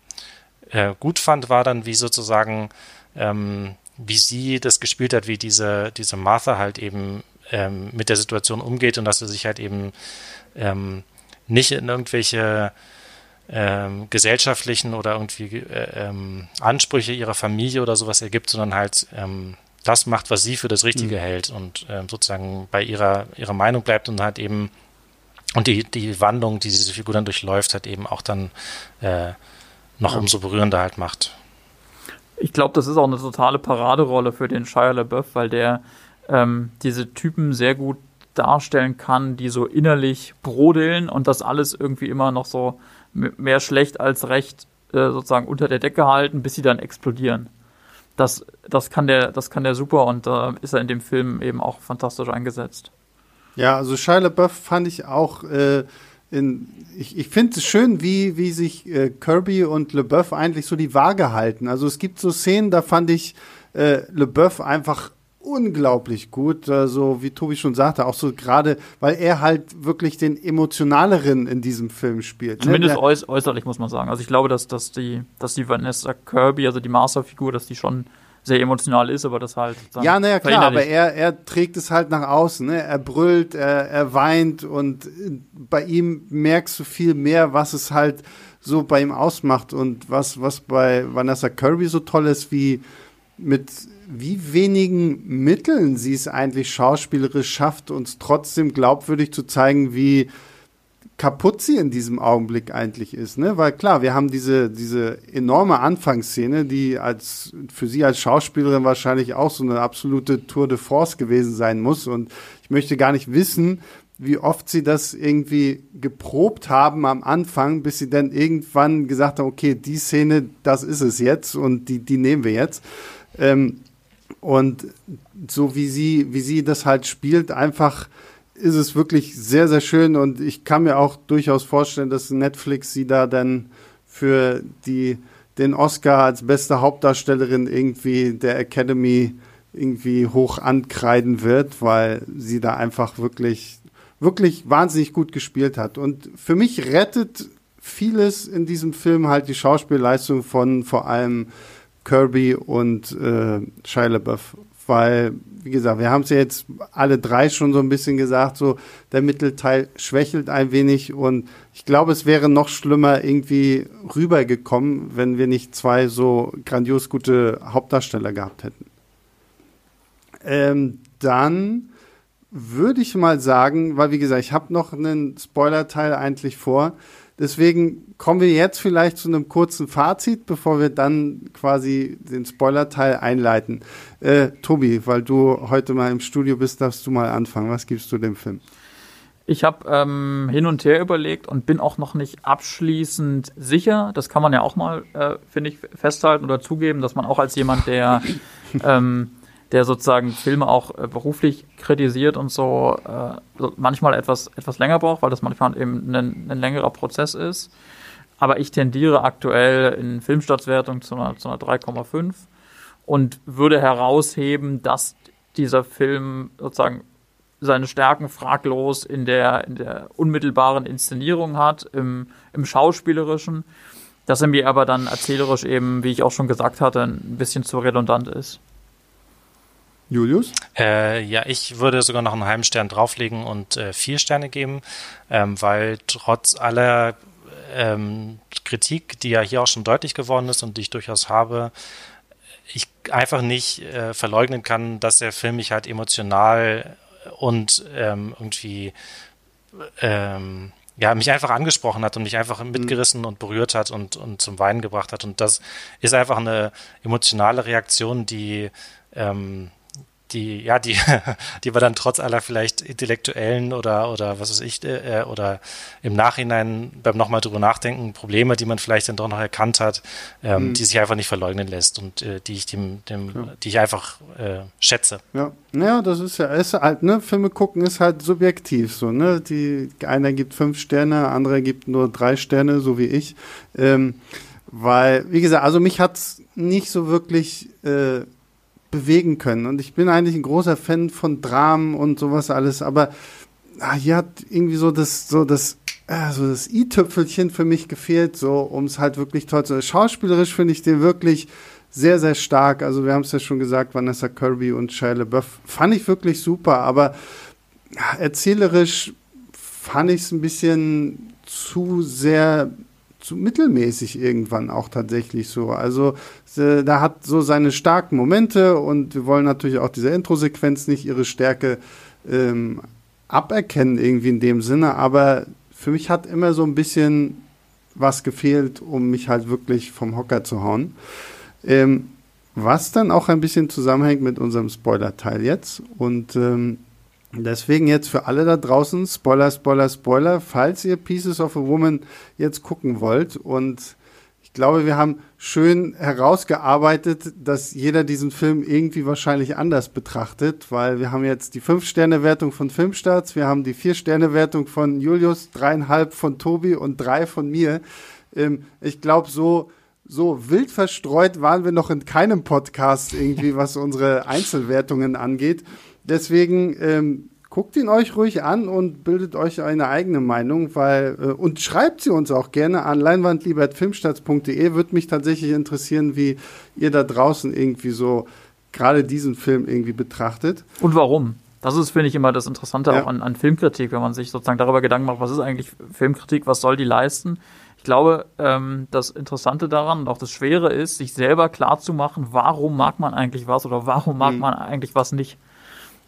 äh, gut fand, war dann, wie sozusagen, ähm, wie sie das gespielt hat, wie diese, diese Martha halt eben ähm, mit der Situation umgeht und dass sie sich halt eben ähm, nicht in irgendwelche ähm, gesellschaftlichen oder irgendwie äh, ähm, Ansprüche ihrer Familie oder sowas ergibt, sondern halt ähm, das macht, was sie für das Richtige mhm. hält und äh, sozusagen bei ihrer, ihrer Meinung bleibt und halt eben und die, die Wandlung, die diese Figur dann durchläuft, hat eben auch dann äh, noch ja. umso berührender halt macht. Ich glaube, das ist auch eine totale Paraderolle für den Shia LaBeouf, weil der ähm, diese Typen sehr gut darstellen kann, die so innerlich brodeln und das alles irgendwie immer noch so mehr schlecht als recht äh, sozusagen unter der Decke halten, bis sie dann explodieren. Das, das kann der, das kann der super und da äh, ist er in dem Film eben auch fantastisch eingesetzt. Ja, also Shia LaBeouf fand ich auch äh, in, ich, ich finde es schön, wie, wie sich äh, Kirby und LeBeouf eigentlich so die Waage halten. Also es gibt so Szenen, da fand ich äh, LeBeouf einfach unglaublich gut, also wie Tobi schon sagte, auch so gerade, weil er halt wirklich den emotionaleren in diesem Film spielt. Ne? Zumindest ne? äuß äußerlich muss man sagen. Also ich glaube, dass, dass die, dass die Vanessa Kirby, also die Masterfigur, dass die schon sehr emotional ist, aber das halt. Ja, naja, klar, aber er, er trägt es halt nach außen. Ne? Er brüllt, er, er weint und bei ihm merkst du viel mehr, was es halt so bei ihm ausmacht und was, was bei Vanessa Kirby so toll ist, wie mit wie wenigen Mitteln sie es eigentlich schauspielerisch schafft, uns trotzdem glaubwürdig zu zeigen, wie kaputt sie in diesem Augenblick eigentlich ist, ne? Weil klar, wir haben diese, diese enorme Anfangsszene, die als, für sie als Schauspielerin wahrscheinlich auch so eine absolute Tour de Force gewesen sein muss. Und ich möchte gar nicht wissen, wie oft sie das irgendwie geprobt haben am Anfang, bis sie dann irgendwann gesagt haben, okay, die Szene, das ist es jetzt und die, die nehmen wir jetzt. Ähm, und so wie sie, wie sie das halt spielt, einfach ist es wirklich sehr, sehr schön und ich kann mir auch durchaus vorstellen, dass Netflix sie da dann für die, den Oscar als beste Hauptdarstellerin irgendwie der Academy irgendwie hoch ankreiden wird, weil sie da einfach wirklich, wirklich wahnsinnig gut gespielt hat. Und für mich rettet vieles in diesem Film halt die Schauspielleistung von vor allem Kirby und äh, Shia LaBeouf, weil wie gesagt, wir haben es ja jetzt alle drei schon so ein bisschen gesagt, so der Mittelteil schwächelt ein wenig und ich glaube, es wäre noch schlimmer irgendwie rübergekommen, wenn wir nicht zwei so grandios gute Hauptdarsteller gehabt hätten. Ähm, dann würde ich mal sagen, weil wie gesagt, ich habe noch einen Spoiler-Teil eigentlich vor. Deswegen kommen wir jetzt vielleicht zu einem kurzen Fazit, bevor wir dann quasi den Spoiler-Teil einleiten. Äh, Tobi, weil du heute mal im Studio bist, darfst du mal anfangen. Was gibst du dem Film? Ich habe ähm, hin und her überlegt und bin auch noch nicht abschließend sicher. Das kann man ja auch mal, äh, finde ich, festhalten oder zugeben, dass man auch als jemand, der <laughs> ähm, der sozusagen Filme auch äh, beruflich kritisiert und so äh, manchmal etwas, etwas länger braucht, weil das manchmal eben ein, ein längerer Prozess ist. Aber ich tendiere aktuell in Filmstaatswertung zu einer, zu einer 3,5 und würde herausheben, dass dieser Film sozusagen seine Stärken fraglos in der, in der unmittelbaren Inszenierung hat, im, im Schauspielerischen, dass er mir aber dann erzählerisch eben, wie ich auch schon gesagt hatte, ein bisschen zu redundant ist. Julius? Äh, ja, ich würde sogar noch einen halben Stern drauflegen und äh, vier Sterne geben, ähm, weil trotz aller ähm, Kritik, die ja hier auch schon deutlich geworden ist und die ich durchaus habe, ich einfach nicht äh, verleugnen kann, dass der Film mich halt emotional und ähm, irgendwie ähm, ja, mich einfach angesprochen hat und mich einfach mhm. mitgerissen und berührt hat und, und zum Weinen gebracht hat. Und das ist einfach eine emotionale Reaktion, die ähm, die, ja, die, <laughs> die wir dann trotz aller vielleicht intellektuellen oder, oder was weiß ich, äh, oder im Nachhinein beim nochmal drüber nachdenken, Probleme, die man vielleicht dann doch noch erkannt hat, ähm, mhm. die sich einfach nicht verleugnen lässt und äh, die ich dem, dem, ja. die ich einfach äh, schätze. Ja, naja, das ist ja, ist halt, ne, Filme gucken ist halt subjektiv so, ne? Die, einer gibt fünf Sterne, andere gibt nur drei Sterne, so wie ich. Ähm, weil, wie gesagt, also mich hat's nicht so wirklich äh, bewegen können. Und ich bin eigentlich ein großer Fan von Dramen und sowas alles, aber ah, hier hat irgendwie so das, so das, äh, so das i-Tüpfelchen für mich gefehlt, so um es halt wirklich toll zu. Schauspielerisch finde ich den wirklich sehr, sehr stark. Also wir haben es ja schon gesagt, Vanessa Kirby und Shia LaBeouf fand ich wirklich super, aber erzählerisch fand ich es ein bisschen zu sehr zu mittelmäßig irgendwann auch tatsächlich so. Also da hat so seine starken Momente und wir wollen natürlich auch diese Intro-Sequenz nicht ihre Stärke ähm, aberkennen irgendwie in dem Sinne, aber für mich hat immer so ein bisschen was gefehlt, um mich halt wirklich vom Hocker zu hauen. Ähm, was dann auch ein bisschen zusammenhängt mit unserem Spoiler-Teil jetzt. Und ähm, deswegen jetzt für alle da draußen, Spoiler, Spoiler, Spoiler, falls ihr Pieces of a Woman jetzt gucken wollt und ich glaube, wir haben schön herausgearbeitet, dass jeder diesen Film irgendwie wahrscheinlich anders betrachtet, weil wir haben jetzt die Fünf-Sterne-Wertung von Filmstarts, wir haben die Vier-Sterne-Wertung von Julius, dreieinhalb von Tobi und drei von mir. Ähm, ich glaube, so, so wild verstreut waren wir noch in keinem Podcast irgendwie, was unsere Einzelwertungen angeht. Deswegen ähm, guckt ihn euch ruhig an und bildet euch eine eigene Meinung, weil äh, und schreibt sie uns auch gerne an leinwandliebertfilmstarts.de. Würde mich tatsächlich interessieren, wie ihr da draußen irgendwie so gerade diesen Film irgendwie betrachtet. Und warum? Das ist, finde ich, immer das Interessante ja. auch an, an Filmkritik, wenn man sich sozusagen darüber Gedanken macht, was ist eigentlich Filmkritik, was soll die leisten. Ich glaube, ähm, das Interessante daran und auch das Schwere ist, sich selber klarzumachen, warum mag man eigentlich was oder warum mag mhm. man eigentlich was nicht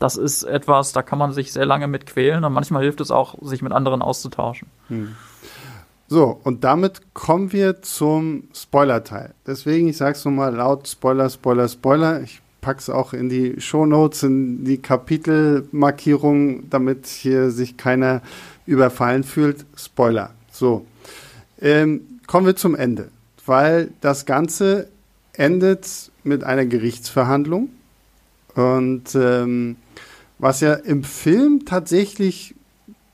das ist etwas, da kann man sich sehr lange mit quälen und manchmal hilft es auch, sich mit anderen auszutauschen. Hm. So, und damit kommen wir zum Spoiler-Teil. Deswegen, ich sage es nochmal laut, Spoiler, Spoiler, Spoiler. Ich packe es auch in die Shownotes, in die Kapitelmarkierung, damit hier sich keiner überfallen fühlt. Spoiler. So, ähm, kommen wir zum Ende, weil das Ganze endet mit einer Gerichtsverhandlung. Und ähm, was ja im Film tatsächlich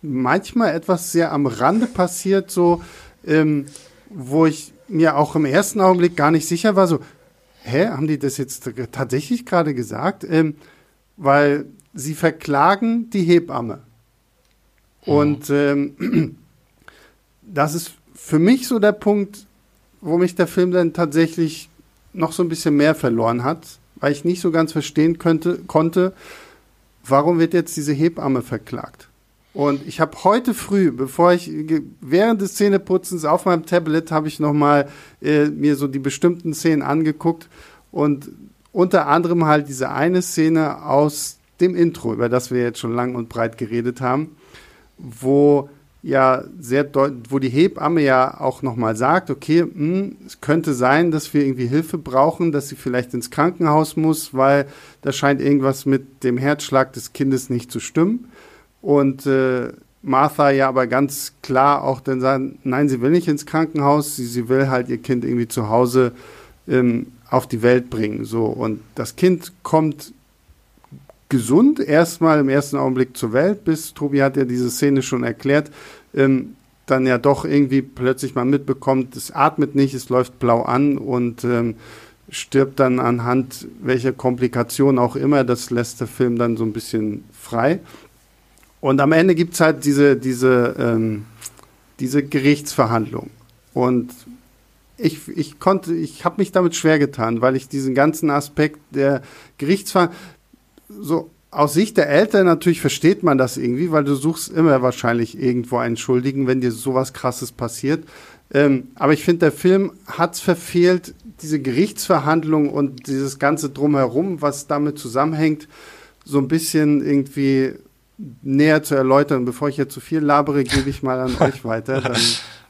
manchmal etwas sehr am Rande passiert, so, ähm, wo ich mir auch im ersten Augenblick gar nicht sicher war, so, hä, haben die das jetzt tatsächlich gerade gesagt? Ähm, weil sie verklagen die Hebamme. Mhm. Und ähm, <clears throat> das ist für mich so der Punkt, wo mich der Film dann tatsächlich noch so ein bisschen mehr verloren hat, weil ich nicht so ganz verstehen könnte, konnte, warum wird jetzt diese Hebamme verklagt? Und ich habe heute früh, bevor ich während des Zähneputzens auf meinem Tablet habe ich noch mal äh, mir so die bestimmten Szenen angeguckt und unter anderem halt diese eine Szene aus dem Intro, über das wir jetzt schon lang und breit geredet haben, wo ja sehr deutlich, wo die Hebamme ja auch nochmal sagt, okay, mh, hm, es könnte sein, dass wir irgendwie Hilfe brauchen, dass sie vielleicht ins Krankenhaus muss, weil da scheint irgendwas mit dem Herzschlag des Kindes nicht zu stimmen. Und äh, Martha ja aber ganz klar auch dann sagen, nein, sie will nicht ins Krankenhaus, sie, sie will halt ihr Kind irgendwie zu Hause ähm, auf die Welt bringen. So und das Kind kommt gesund erstmal im ersten Augenblick zur Welt, bis Tobi hat ja diese Szene schon erklärt, ähm, dann ja doch irgendwie plötzlich mal mitbekommt, es atmet nicht, es läuft blau an und ähm, stirbt dann anhand welcher Komplikation auch immer. Das lässt der Film dann so ein bisschen frei. Und am Ende gibt es halt diese, diese, ähm, diese Gerichtsverhandlung. Und ich, ich konnte, ich habe mich damit schwer getan, weil ich diesen ganzen Aspekt der Gerichtsverhandlung, so aus Sicht der Eltern natürlich versteht man das irgendwie, weil du suchst immer wahrscheinlich irgendwo einen Schuldigen, wenn dir sowas Krasses passiert. Ähm, aber ich finde, der Film hat es verfehlt, diese Gerichtsverhandlung und dieses ganze Drumherum, was damit zusammenhängt, so ein bisschen irgendwie näher zu erläutern. Bevor ich jetzt zu viel labere, gebe ich mal an <laughs> euch weiter. Dann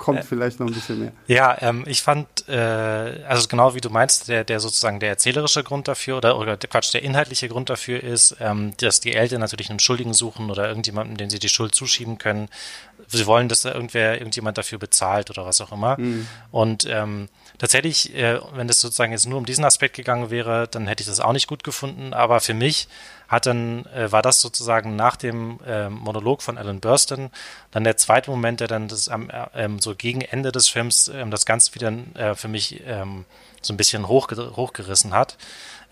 kommt vielleicht noch ein bisschen mehr. Ja, ähm, ich fand, äh, also genau wie du meinst, der, der sozusagen der erzählerische Grund dafür oder, oder Quatsch, der inhaltliche Grund dafür ist, ähm, dass die Eltern natürlich einen Schuldigen suchen oder irgendjemanden, den sie die Schuld zuschieben können. Sie wollen, dass da irgendwer, irgendjemand dafür bezahlt oder was auch immer. Mhm. Und ähm, tatsächlich, äh, wenn das sozusagen jetzt nur um diesen Aspekt gegangen wäre, dann hätte ich das auch nicht gut gefunden. Aber für mich hat dann, äh, war das sozusagen nach dem äh, Monolog von Alan Burstyn dann der zweite Moment, der dann das am äh, ähm, so gegen Ende des Films ähm, das Ganze wieder äh, für mich ähm, so ein bisschen hoch, hochgerissen hat.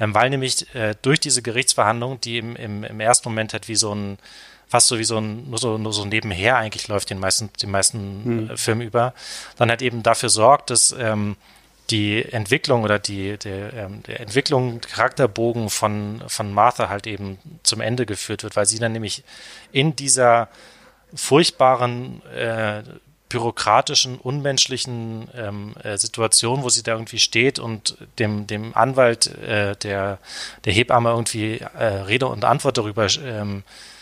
Ähm, weil nämlich äh, durch diese Gerichtsverhandlung, die im, im, im ersten Moment halt wie so ein fast so wie so ein, nur so, nur so nebenher eigentlich läuft, den meisten, den meisten hm. äh, Film über, dann halt eben dafür sorgt, dass ähm, die Entwicklung oder die, der, ähm, der Entwicklung, Charakterbogen von, von Martha halt eben zum Ende geführt wird, weil sie dann nämlich in dieser furchtbaren äh, bürokratischen, unmenschlichen ähm, äh, Situation, wo sie da irgendwie steht und dem, dem Anwalt äh, der, der Hebamme irgendwie äh, Rede und Antwort darüber ähm, äh,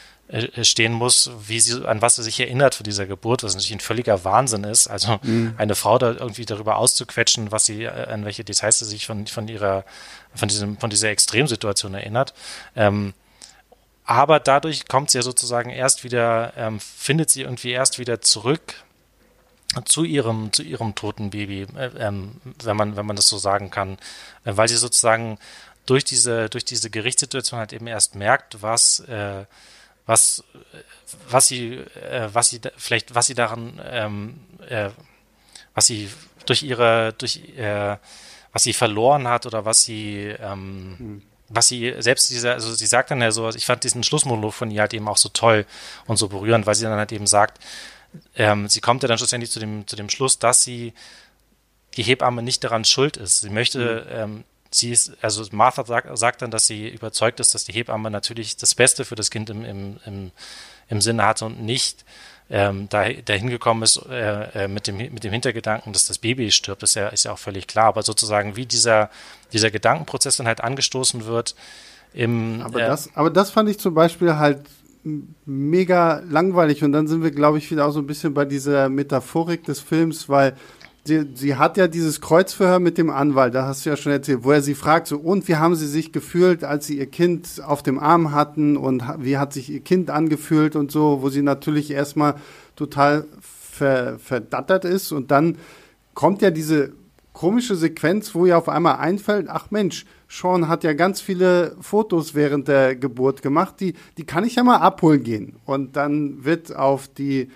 stehen muss, wie sie, an was sie sich erinnert für dieser Geburt, was natürlich ein völliger Wahnsinn ist. Also mhm. eine Frau da irgendwie darüber auszuquetschen, was sie, äh, an welche Details sie sich von, von ihrer, von diesem, von dieser Extremsituation erinnert. Ähm, aber dadurch kommt sie ja sozusagen erst wieder, ähm, findet sie irgendwie erst wieder zurück zu ihrem, zu ihrem toten Baby, äh, ähm, wenn man, wenn man das so sagen kann, äh, weil sie sozusagen durch diese, durch diese Gerichtssituation halt eben erst merkt, was, äh, was, was sie, äh, was sie vielleicht, was sie daran, ähm, äh, was sie durch ihre, durch, äh, was sie verloren hat oder was sie, ähm, mhm was sie selbst diese, also sie sagt dann ja so, ich fand diesen Schlussmonolog von ihr halt eben auch so toll und so berührend, weil sie dann halt eben sagt, ähm, sie kommt ja dann schlussendlich zu dem, zu dem Schluss, dass sie die Hebamme nicht daran schuld ist. Sie möchte, mhm. ähm, sie ist, also Martha sagt, sagt, dann, dass sie überzeugt ist, dass die Hebamme natürlich das Beste für das Kind im, im, im, im Sinne hatte und nicht ähm, da, dahin gekommen ist äh, äh, mit, dem, mit dem Hintergedanken, dass das Baby stirbt, ist ja, ist ja auch völlig klar. Aber sozusagen, wie dieser, dieser Gedankenprozess dann halt angestoßen wird, im, aber, äh, das, aber das fand ich zum Beispiel halt mega langweilig und dann sind wir, glaube ich, wieder auch so ein bisschen bei dieser Metaphorik des Films, weil sie, sie hat ja dieses Kreuzverhör mit dem Anwalt, da hast du ja schon erzählt, wo er sie fragt, so, und wie haben sie sich gefühlt, als sie ihr Kind auf dem Arm hatten und wie hat sich ihr Kind angefühlt und so, wo sie natürlich erstmal total ver, verdattert ist und dann kommt ja diese komische Sequenz, wo ihr auf einmal einfällt, ach Mensch, Sean hat ja ganz viele Fotos während der Geburt gemacht, die, die kann ich ja mal abholen gehen. Und dann wird auf die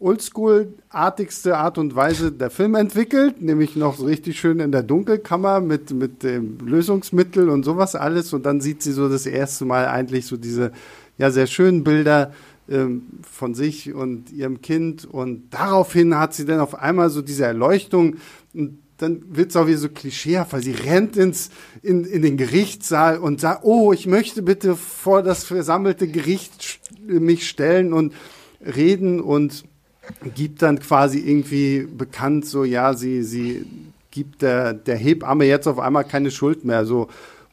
oldschool-artigste Art und Weise der Film entwickelt, nämlich noch so richtig schön in der Dunkelkammer mit, mit dem Lösungsmittel und sowas alles. Und dann sieht sie so das erste Mal eigentlich so diese ja sehr schönen Bilder ähm, von sich und ihrem Kind. Und daraufhin hat sie dann auf einmal so diese Erleuchtung. Und dann wird es auch wieder so klischeehaft, weil sie rennt ins, in, in den Gerichtssaal und sagt, oh, ich möchte bitte vor das versammelte Gericht mich stellen und reden und gibt dann quasi irgendwie bekannt, so ja, sie, sie gibt der, der Hebamme jetzt auf einmal keine Schuld mehr. So,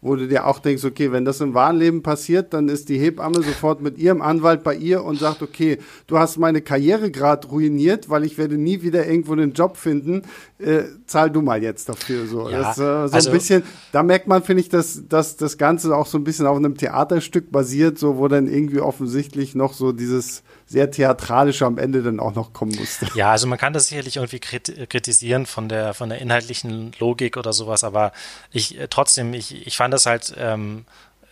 wo du dir auch denkst, okay, wenn das im wahren Leben passiert, dann ist die Hebamme sofort mit ihrem Anwalt bei ihr und sagt, okay, du hast meine Karriere gerade ruiniert, weil ich werde nie wieder irgendwo einen Job finden. Äh, zahl du mal jetzt dafür. So, ja, das, äh, so also, ein bisschen, da merkt man, finde ich, dass, dass das Ganze auch so ein bisschen auf einem Theaterstück basiert, so wo dann irgendwie offensichtlich noch so dieses sehr theatralische am Ende dann auch noch kommen musste. Ja, also man kann das sicherlich irgendwie kritisieren von der von der inhaltlichen Logik oder sowas, aber ich äh, trotzdem, ich, ich fand das halt ähm,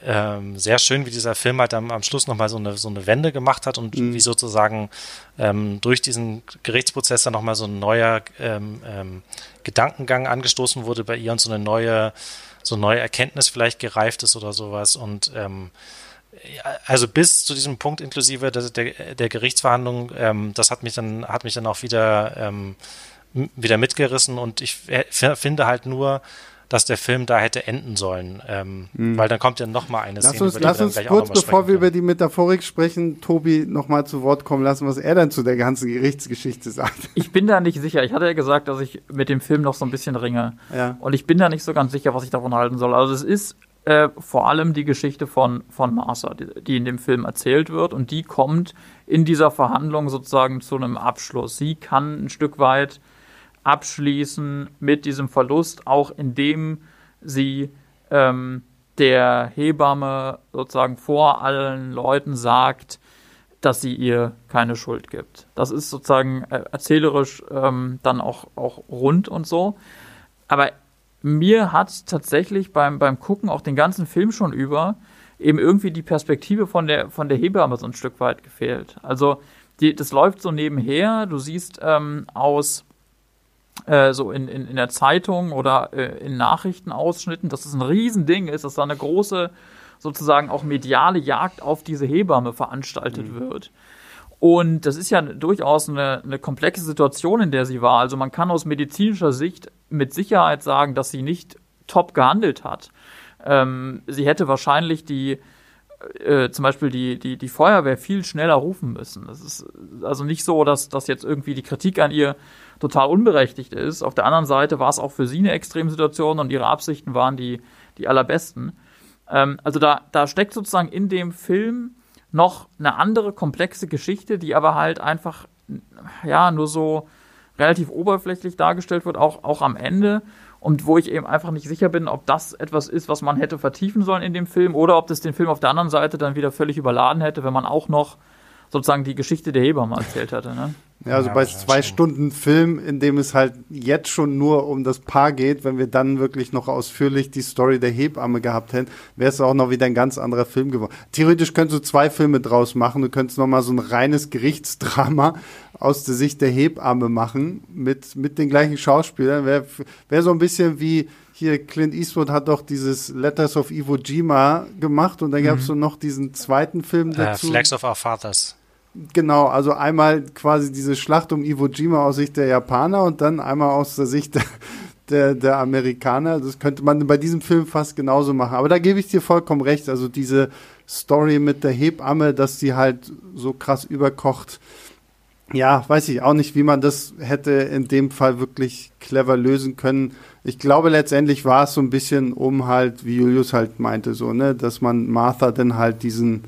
ähm, sehr schön, wie dieser Film halt am, am Schluss nochmal so eine, so eine Wende gemacht hat und mhm. wie sozusagen ähm, durch diesen Gerichtsprozess dann nochmal so ein neuer ähm, ähm, Gedankengang angestoßen wurde bei ihr und so eine neue, so eine neue Erkenntnis vielleicht gereift ist oder sowas und ähm, also bis zu diesem Punkt inklusive der, der, der Gerichtsverhandlung, ähm, das hat mich dann, hat mich dann auch wieder, ähm, wieder mitgerissen und ich finde halt nur, dass der Film da hätte enden sollen, ähm, mhm. weil dann kommt ja noch mal eine lass Szene. Uns, lass uns kurz, bevor wir über die Metaphorik sprechen, Tobi noch mal zu Wort kommen lassen, was er dann zu der ganzen Gerichtsgeschichte sagt. Ich bin da nicht sicher. Ich hatte ja gesagt, dass ich mit dem Film noch so ein bisschen ringe. Ja. Und ich bin da nicht so ganz sicher, was ich davon halten soll. Also es ist äh, vor allem die Geschichte von, von Martha, die, die, in dem Film erzählt wird. Und die kommt in dieser Verhandlung sozusagen zu einem Abschluss. Sie kann ein Stück weit abschließen mit diesem Verlust, auch indem sie ähm, der Hebamme sozusagen vor allen Leuten sagt, dass sie ihr keine Schuld gibt. Das ist sozusagen äh, erzählerisch ähm, dann auch, auch rund und so. Aber mir hat tatsächlich beim, beim Gucken auch den ganzen Film schon über eben irgendwie die Perspektive von der, von der Hebamme so ein Stück weit gefehlt. Also die, das läuft so nebenher. Du siehst ähm, aus äh, so in, in, in der Zeitung oder äh, in Nachrichtenausschnitten, dass es ein Riesending ist, dass da eine große sozusagen auch mediale Jagd auf diese Hebamme veranstaltet mhm. wird. Und das ist ja durchaus eine, eine komplexe Situation, in der sie war. Also man kann aus medizinischer Sicht mit Sicherheit sagen, dass sie nicht top gehandelt hat. Ähm, sie hätte wahrscheinlich die äh, zum Beispiel die, die, die Feuerwehr viel schneller rufen müssen. Das ist also nicht so, dass, dass jetzt irgendwie die Kritik an ihr total unberechtigt ist. Auf der anderen Seite war es auch für sie eine Extremsituation und ihre Absichten waren die, die allerbesten. Ähm, also da, da steckt sozusagen in dem Film noch eine andere komplexe Geschichte, die aber halt einfach, ja, nur so relativ oberflächlich dargestellt wird, auch, auch am Ende. Und wo ich eben einfach nicht sicher bin, ob das etwas ist, was man hätte vertiefen sollen in dem Film oder ob das den Film auf der anderen Seite dann wieder völlig überladen hätte, wenn man auch noch sozusagen die Geschichte der Hebamme erzählt hätte. Ne? Ja, also ja, bei zwei schon. Stunden Film, in dem es halt jetzt schon nur um das Paar geht, wenn wir dann wirklich noch ausführlich die Story der Hebamme gehabt hätten, wäre es auch noch wieder ein ganz anderer Film geworden. Theoretisch könntest du zwei Filme draus machen. Du könntest noch mal so ein reines Gerichtsdrama aus der Sicht der Hebamme machen mit, mit den gleichen Schauspielern. Wäre wär so ein bisschen wie hier Clint Eastwood hat doch dieses Letters of Iwo Jima gemacht und dann mhm. gab es so noch diesen zweiten Film äh, dazu. Uh, Flags of Our Fathers. Genau, also einmal quasi diese Schlacht um Iwo Jima aus Sicht der Japaner und dann einmal aus der Sicht der, der, der Amerikaner. Das könnte man bei diesem Film fast genauso machen. Aber da gebe ich dir vollkommen recht. Also diese Story mit der Hebamme, dass sie halt so krass überkocht. Ja, weiß ich auch nicht, wie man das hätte in dem Fall wirklich clever lösen können. Ich glaube, letztendlich war es so ein bisschen um halt, wie Julius halt meinte, so, ne, dass man Martha dann halt diesen,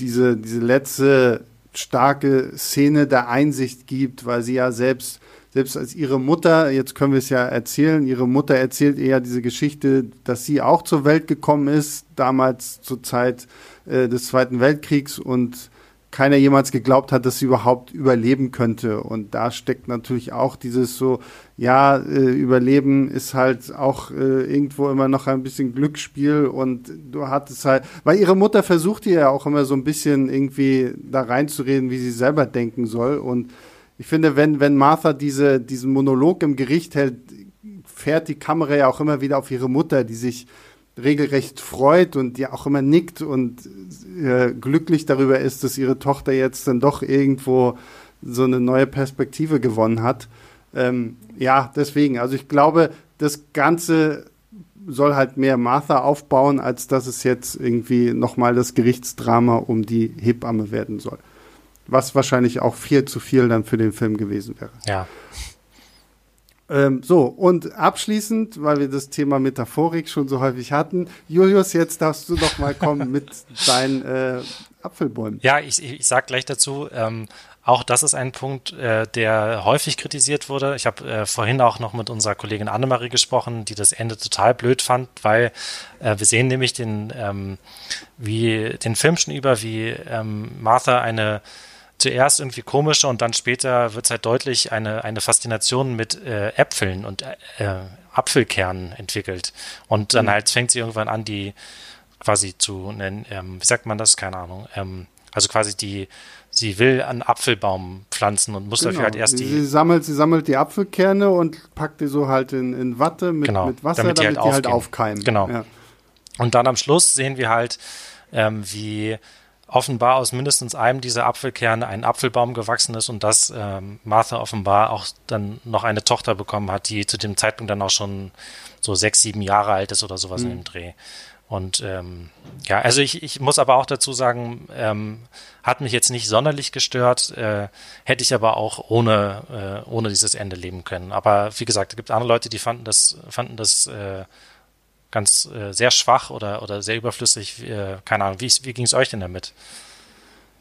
diese, diese letzte starke Szene der Einsicht gibt, weil sie ja selbst, selbst als ihre Mutter, jetzt können wir es ja erzählen, ihre Mutter erzählt eher diese Geschichte, dass sie auch zur Welt gekommen ist, damals zur Zeit äh, des Zweiten Weltkriegs und keiner jemals geglaubt hat, dass sie überhaupt überleben könnte. Und da steckt natürlich auch dieses so, ja, äh, Überleben ist halt auch äh, irgendwo immer noch ein bisschen Glücksspiel und du hattest halt, weil ihre Mutter versucht ihr ja auch immer so ein bisschen irgendwie da reinzureden, wie sie selber denken soll. Und ich finde, wenn, wenn Martha diese, diesen Monolog im Gericht hält, fährt die Kamera ja auch immer wieder auf ihre Mutter, die sich regelrecht freut und die auch immer nickt und äh, glücklich darüber ist, dass ihre Tochter jetzt dann doch irgendwo so eine neue Perspektive gewonnen hat. Ähm, ja, deswegen, also ich glaube, das Ganze soll halt mehr Martha aufbauen, als dass es jetzt irgendwie nochmal das Gerichtsdrama um die Hebamme werden soll. Was wahrscheinlich auch viel zu viel dann für den Film gewesen wäre. Ja. Ähm, so, und abschließend, weil wir das Thema Metaphorik schon so häufig hatten, Julius, jetzt darfst du doch mal kommen mit <laughs> deinen äh, Apfelbäumen. Ja, ich, ich sag gleich dazu, ähm, auch das ist ein Punkt, äh, der häufig kritisiert wurde. Ich habe äh, vorhin auch noch mit unserer Kollegin Annemarie gesprochen, die das Ende total blöd fand, weil äh, wir sehen nämlich den, ähm, wie den Film schon über, wie ähm, Martha eine zuerst irgendwie komische und dann später wird es halt deutlich eine, eine Faszination mit äh, Äpfeln und äh, Apfelkernen entwickelt. Und dann mhm. halt fängt sie irgendwann an, die quasi zu nennen, ähm, wie sagt man das? Keine Ahnung. Ähm, also quasi die, sie will einen Apfelbaum pflanzen und muss genau. dafür halt erst die. Sie sammelt, sie sammelt die Apfelkerne und packt die so halt in, in Watte mit, genau, mit Wasser, damit die, damit halt, die halt aufkeimen. Genau. Ja. Und dann am Schluss sehen wir halt, ähm, wie offenbar aus mindestens einem dieser Apfelkerne ein Apfelbaum gewachsen ist und dass ähm, Martha offenbar auch dann noch eine Tochter bekommen hat, die zu dem Zeitpunkt dann auch schon so sechs, sieben Jahre alt ist oder sowas mhm. in dem Dreh. Und ähm, ja, also ich, ich muss aber auch dazu sagen, ähm, hat mich jetzt nicht sonderlich gestört, äh, hätte ich aber auch ohne, äh, ohne dieses Ende leben können. Aber wie gesagt, es gibt andere Leute, die fanden das, fanden das äh, ganz äh, sehr schwach oder, oder sehr überflüssig. Äh, keine Ahnung, wie, wie ging es euch denn damit?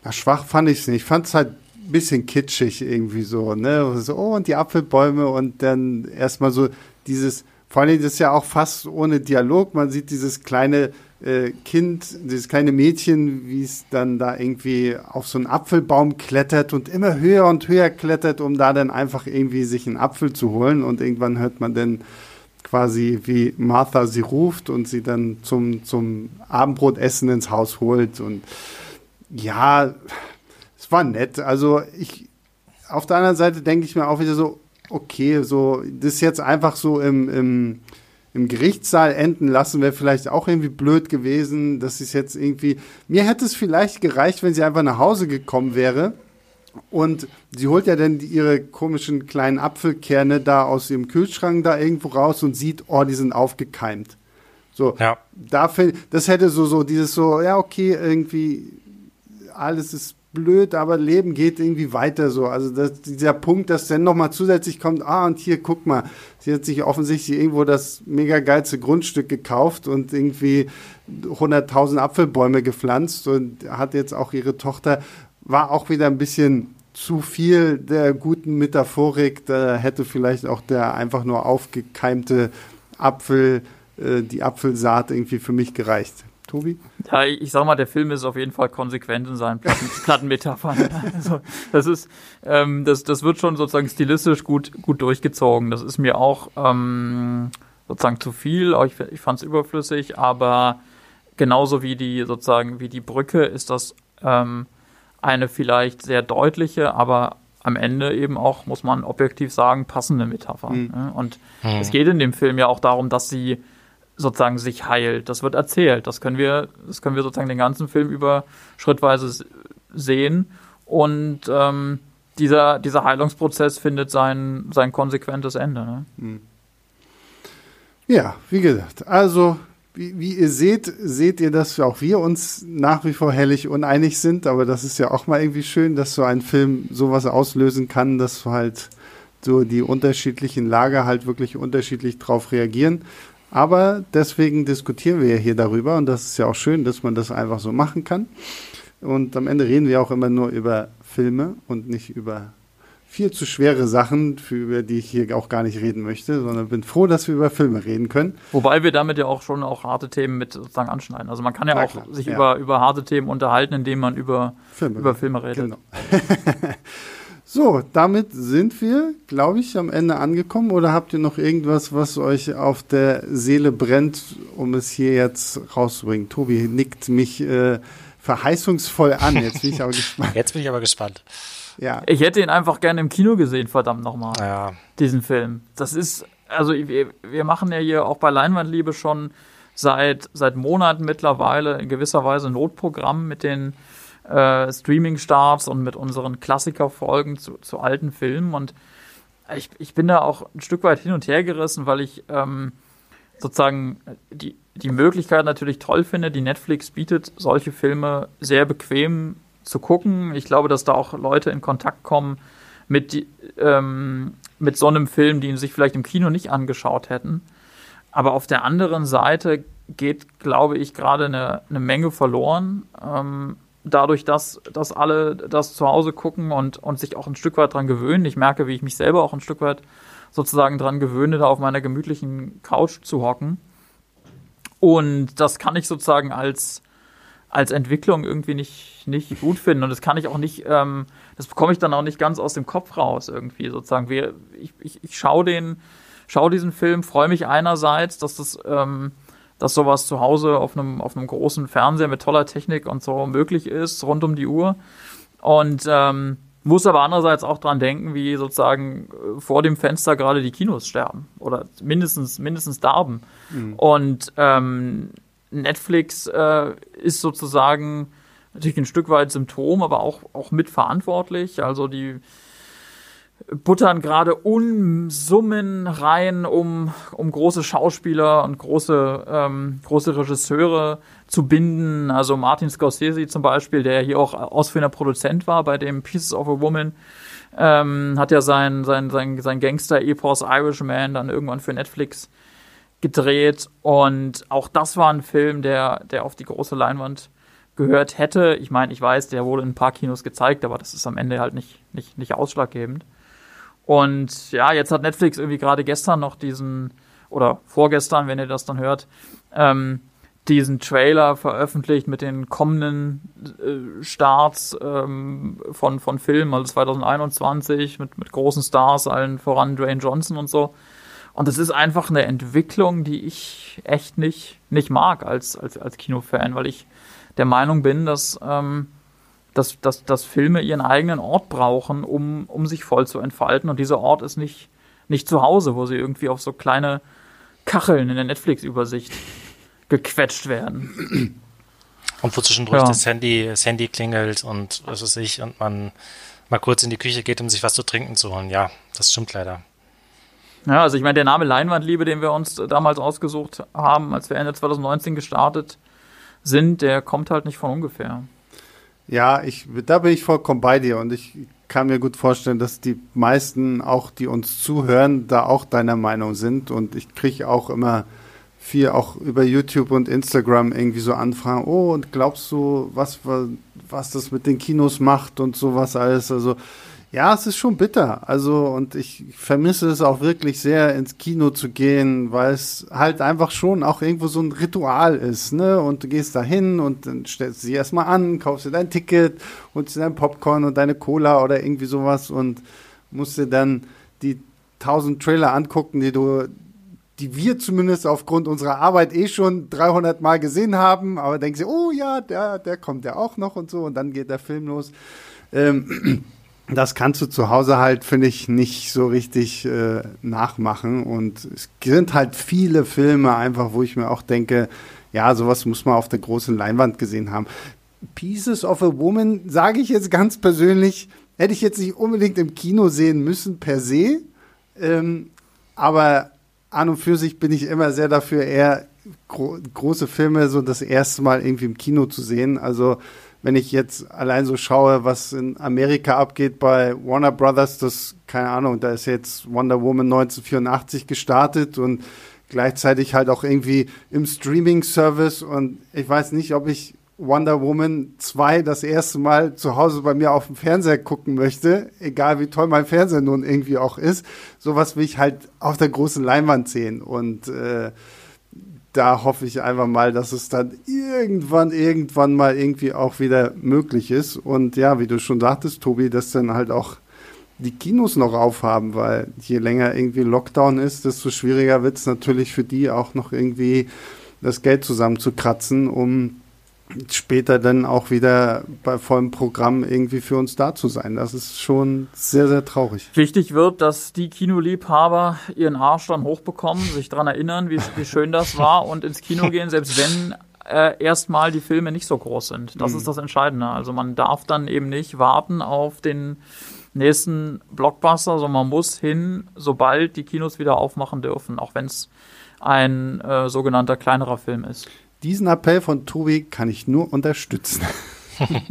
Na, schwach fand ich es nicht. Ich fand es halt ein bisschen kitschig irgendwie so, ne? So, oh, und die Apfelbäume und dann erstmal so dieses, vor allem das ist ja auch fast ohne Dialog. Man sieht dieses kleine äh, Kind, dieses kleine Mädchen, wie es dann da irgendwie auf so einen Apfelbaum klettert und immer höher und höher klettert, um da dann einfach irgendwie sich einen Apfel zu holen. Und irgendwann hört man dann quasi wie Martha sie ruft und sie dann zum, zum Abendbrotessen ins Haus holt. Und ja, es war nett. Also ich, auf der anderen Seite denke ich mir auch wieder so, okay, so, das jetzt einfach so im, im, im Gerichtssaal enden lassen, wäre vielleicht auch irgendwie blöd gewesen. Das ist jetzt irgendwie, mir hätte es vielleicht gereicht, wenn sie einfach nach Hause gekommen wäre und sie holt ja dann ihre komischen kleinen Apfelkerne da aus ihrem Kühlschrank da irgendwo raus und sieht, oh, die sind aufgekeimt. So, ja. da das hätte so, so dieses so, ja, okay, irgendwie alles ist blöd, aber Leben geht irgendwie weiter so. Also das, dieser Punkt, dass dann nochmal zusätzlich kommt, ah, und hier, guck mal, sie hat sich offensichtlich irgendwo das mega geilste Grundstück gekauft und irgendwie 100.000 Apfelbäume gepflanzt und hat jetzt auch ihre Tochter, war auch wieder ein bisschen zu viel der guten Metaphorik. Da hätte vielleicht auch der einfach nur aufgekeimte Apfel, äh, die Apfelsaat irgendwie für mich gereicht. Tobi? Ja, ich sag mal, der Film ist auf jeden Fall konsequent in seinen Platten, <laughs> Plattenmetaphern. Also, das ist, ähm, das, das wird schon sozusagen stilistisch gut, gut durchgezogen. Das ist mir auch ähm, sozusagen zu viel. Ich, ich fand es überflüssig, aber genauso wie die sozusagen wie die Brücke ist das ähm, eine vielleicht sehr deutliche, aber am Ende eben auch, muss man objektiv sagen, passende Metapher. Mhm. Und mhm. es geht in dem Film ja auch darum, dass sie sozusagen sich heilt. Das wird erzählt. Das können wir, das können wir sozusagen den ganzen Film über schrittweise sehen. Und ähm, dieser, dieser Heilungsprozess findet sein, sein konsequentes Ende. Ne? Mhm. Ja, wie gesagt, also wie, wie, ihr seht, seht ihr, dass auch wir uns nach wie vor hellig uneinig sind, aber das ist ja auch mal irgendwie schön, dass so ein Film sowas auslösen kann, dass halt so die unterschiedlichen Lager halt wirklich unterschiedlich drauf reagieren. Aber deswegen diskutieren wir ja hier darüber und das ist ja auch schön, dass man das einfach so machen kann. Und am Ende reden wir auch immer nur über Filme und nicht über viel zu schwere Sachen, für, über die ich hier auch gar nicht reden möchte, sondern bin froh, dass wir über Filme reden können. Wobei wir damit ja auch schon auch harte Themen mit sozusagen anschneiden. Also man kann ja Na, auch klar, sich ja. Über, über harte Themen unterhalten, indem man über Filme, über Filme redet. Genau. <laughs> so, damit sind wir, glaube ich, am Ende angekommen. Oder habt ihr noch irgendwas, was euch auf der Seele brennt, um es hier jetzt rauszubringen? Tobi nickt mich äh, verheißungsvoll an. Jetzt bin ich aber <laughs> gespannt. Jetzt bin ich aber gespannt. Ja. Ich hätte ihn einfach gerne im Kino gesehen, verdammt nochmal. Ja. Diesen Film. Das ist, also wir, wir machen ja hier auch bei Leinwandliebe schon seit, seit Monaten mittlerweile in gewisser Weise ein Notprogramm mit den äh, Streaming-Starts und mit unseren Klassikerfolgen zu, zu alten Filmen. Und ich, ich bin da auch ein Stück weit hin und her gerissen, weil ich ähm, sozusagen die, die Möglichkeit natürlich toll finde, die Netflix bietet, solche Filme sehr bequem zu gucken. Ich glaube, dass da auch Leute in Kontakt kommen mit, ähm, mit so einem Film, die ihn sich vielleicht im Kino nicht angeschaut hätten. Aber auf der anderen Seite geht, glaube ich, gerade eine, eine Menge verloren. Ähm, dadurch, dass, dass alle das zu Hause gucken und, und sich auch ein Stück weit dran gewöhnen. Ich merke, wie ich mich selber auch ein Stück weit sozusagen dran gewöhne, da auf meiner gemütlichen Couch zu hocken. Und das kann ich sozusagen als, als Entwicklung irgendwie nicht, nicht gut finden. Und das kann ich auch nicht, ähm, das bekomme ich dann auch nicht ganz aus dem Kopf raus irgendwie sozusagen. Wir, ich, ich, ich schaue den, schaue diesen Film, freue mich einerseits, dass das, ähm, dass sowas zu Hause auf einem, auf einem großen Fernseher mit toller Technik und so möglich ist, rund um die Uhr. Und ähm, muss aber andererseits auch dran denken, wie sozusagen äh, vor dem Fenster gerade die Kinos sterben oder mindestens mindestens darben. Mhm. Und ähm, Netflix äh, ist sozusagen natürlich ein Stück weit Symptom, aber auch, auch mitverantwortlich. Also die buttern gerade Unsummen rein, um, um große Schauspieler und große, ähm, große Regisseure zu binden. Also Martin Scorsese zum Beispiel, der hier auch ausführender Produzent war bei dem Pieces of a Woman, ähm, hat ja sein, sein, sein, sein Gangster-Epos Irishman dann irgendwann für Netflix gedreht und auch das war ein Film, der, der auf die große Leinwand gehört hätte. Ich meine, ich weiß, der wurde in ein paar Kinos gezeigt, aber das ist am Ende halt nicht, nicht, nicht ausschlaggebend. Und ja, jetzt hat Netflix irgendwie gerade gestern noch diesen, oder vorgestern, wenn ihr das dann hört, ähm, diesen Trailer veröffentlicht mit den kommenden äh, Starts ähm, von, von Filmen, also 2021 mit, mit großen Stars, allen voran Dwayne Johnson und so. Und das ist einfach eine Entwicklung, die ich echt nicht, nicht mag als, als, als Kinofan, weil ich der Meinung bin, dass, ähm, dass, dass, dass Filme ihren eigenen Ort brauchen, um, um sich voll zu entfalten. Und dieser Ort ist nicht, nicht zu Hause, wo sie irgendwie auf so kleine Kacheln in der Netflix-Übersicht <laughs> gequetscht werden. Und wo zwischendurch ja. das, Handy, das Handy klingelt und was weiß ich, und man mal kurz in die Küche geht, um sich was zu trinken zu holen. Ja, das stimmt leider. Ja, also ich meine, der Name Leinwandliebe, den wir uns damals ausgesucht haben, als wir Ende 2019 gestartet sind, der kommt halt nicht von ungefähr. Ja, ich, da bin ich vollkommen bei dir und ich kann mir gut vorstellen, dass die meisten auch, die uns zuhören, da auch deiner Meinung sind und ich kriege auch immer viel auch über YouTube und Instagram irgendwie so Anfragen, oh, und glaubst du, was, was das mit den Kinos macht und sowas alles, also ja, es ist schon bitter. Also, und ich vermisse es auch wirklich sehr, ins Kino zu gehen, weil es halt einfach schon auch irgendwo so ein Ritual ist, ne? Und du gehst da hin und dann stellst du sie erstmal an, kaufst dir dein Ticket, holst dir dein Popcorn und deine Cola oder irgendwie sowas und musst dir dann die tausend Trailer angucken, die du, die wir zumindest aufgrund unserer Arbeit eh schon 300 Mal gesehen haben, aber denkst du, oh ja, der, der kommt ja auch noch und so und dann geht der Film los. Ähm, <clears throat> das kannst du zu Hause halt, finde ich, nicht so richtig äh, nachmachen. Und es sind halt viele Filme einfach, wo ich mir auch denke, ja, sowas muss man auf der großen Leinwand gesehen haben. Pieces of a Woman, sage ich jetzt ganz persönlich, hätte ich jetzt nicht unbedingt im Kino sehen müssen per se. Ähm, aber an und für sich bin ich immer sehr dafür, eher gro große Filme so das erste Mal irgendwie im Kino zu sehen. Also wenn ich jetzt allein so schaue, was in Amerika abgeht bei Warner Brothers, das, keine Ahnung, da ist jetzt Wonder Woman 1984 gestartet und gleichzeitig halt auch irgendwie im Streaming-Service und ich weiß nicht, ob ich Wonder Woman 2 das erste Mal zu Hause bei mir auf dem Fernseher gucken möchte, egal wie toll mein Fernseher nun irgendwie auch ist. Sowas will ich halt auf der großen Leinwand sehen und äh, da hoffe ich einfach mal, dass es dann irgendwann, irgendwann mal irgendwie auch wieder möglich ist. Und ja, wie du schon sagtest, Tobi, dass dann halt auch die Kinos noch aufhaben, weil je länger irgendwie Lockdown ist, desto schwieriger wird es natürlich für die auch noch irgendwie das Geld zusammenzukratzen, um später dann auch wieder bei vollem Programm irgendwie für uns da zu sein. Das ist schon sehr, sehr traurig. Wichtig wird, dass die Kinoliebhaber ihren Arsch dann hochbekommen, sich daran erinnern, wie, wie schön das war und ins Kino gehen, selbst wenn äh, erstmal die Filme nicht so groß sind. Das mhm. ist das Entscheidende. Also man darf dann eben nicht warten auf den nächsten Blockbuster, sondern man muss hin, sobald die Kinos wieder aufmachen dürfen, auch wenn es ein äh, sogenannter kleinerer Film ist. Diesen Appell von Tobi kann ich nur unterstützen. <laughs>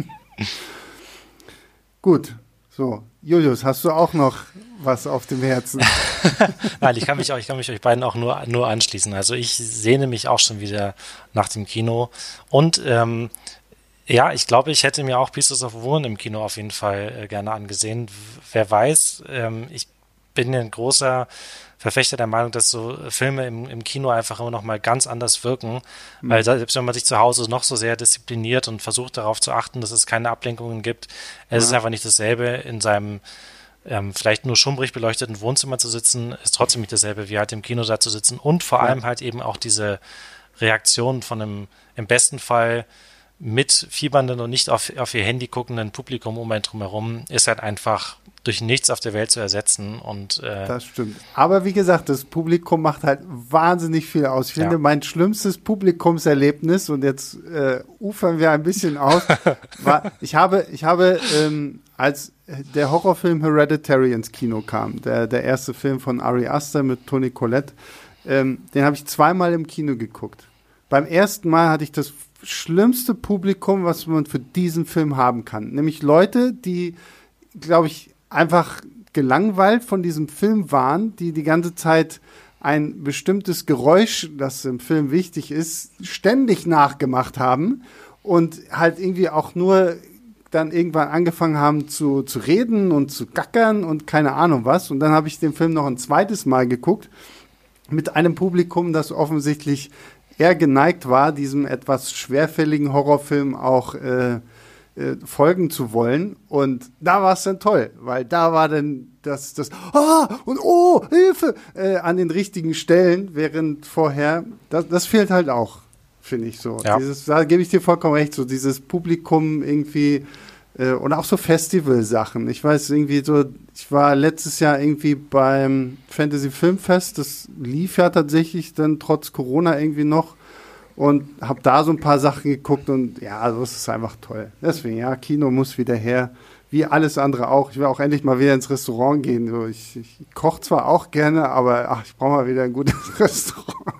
Gut, so. Julius, hast du auch noch was auf dem Herzen? <laughs> Nein, ich kann mich, auch, ich kann mich euch beiden auch nur, nur anschließen. Also ich sehne mich auch schon wieder nach dem Kino. Und ähm, ja, ich glaube, ich hätte mir auch Pieces of Woman im Kino auf jeden Fall äh, gerne angesehen. Wer weiß, ähm, ich bin ein großer Verfechter der Meinung, dass so Filme im, im Kino einfach immer noch mal ganz anders wirken, mhm. weil selbst wenn man sich zu Hause noch so sehr diszipliniert und versucht darauf zu achten, dass es keine Ablenkungen gibt, es ja. ist einfach nicht dasselbe in seinem ähm, vielleicht nur schummrig beleuchteten Wohnzimmer zu sitzen, ist trotzdem nicht dasselbe wie halt im Kino da zu sitzen und vor ja. allem halt eben auch diese Reaktion von einem im besten Fall mit fiebernden und nicht auf, auf ihr Handy guckenden Publikum um einen drumherum ist halt einfach durch nichts auf der Welt zu ersetzen. Und, äh das stimmt. Aber wie gesagt, das Publikum macht halt wahnsinnig viel aus. Ich finde, ja. mein schlimmstes Publikumserlebnis, und jetzt äh, ufern wir ein bisschen aus, <laughs> war, ich habe, ich habe, ähm, als der Horrorfilm Hereditary ins Kino kam, der, der erste Film von Ari Aster mit Toni Collette, ähm, den habe ich zweimal im Kino geguckt. Beim ersten Mal hatte ich das schlimmste Publikum, was man für diesen Film haben kann. Nämlich Leute, die, glaube ich, einfach gelangweilt von diesem Film waren, die die ganze Zeit ein bestimmtes Geräusch, das im Film wichtig ist, ständig nachgemacht haben und halt irgendwie auch nur dann irgendwann angefangen haben zu, zu reden und zu gackern und keine Ahnung was. Und dann habe ich den Film noch ein zweites Mal geguckt mit einem Publikum, das offensichtlich eher geneigt war, diesem etwas schwerfälligen Horrorfilm auch äh, äh, folgen zu wollen. Und da war es dann toll, weil da war dann das, das, ah, und oh, Hilfe, äh, an den richtigen Stellen, während vorher, das, das fehlt halt auch, finde ich so. Ja. Dieses, da gebe ich dir vollkommen recht, so dieses Publikum irgendwie, äh, und auch so Festivalsachen. Ich weiß irgendwie so, ich war letztes Jahr irgendwie beim Fantasy Filmfest, das lief ja tatsächlich dann trotz Corona irgendwie noch und habe da so ein paar Sachen geguckt und ja, das ist einfach toll. Deswegen, ja, Kino muss wieder her. wie alles andere auch. Ich will auch endlich mal wieder ins Restaurant gehen. So, ich, ich koche zwar auch gerne, aber ach, ich brauche mal wieder ein gutes <laughs> Restaurant.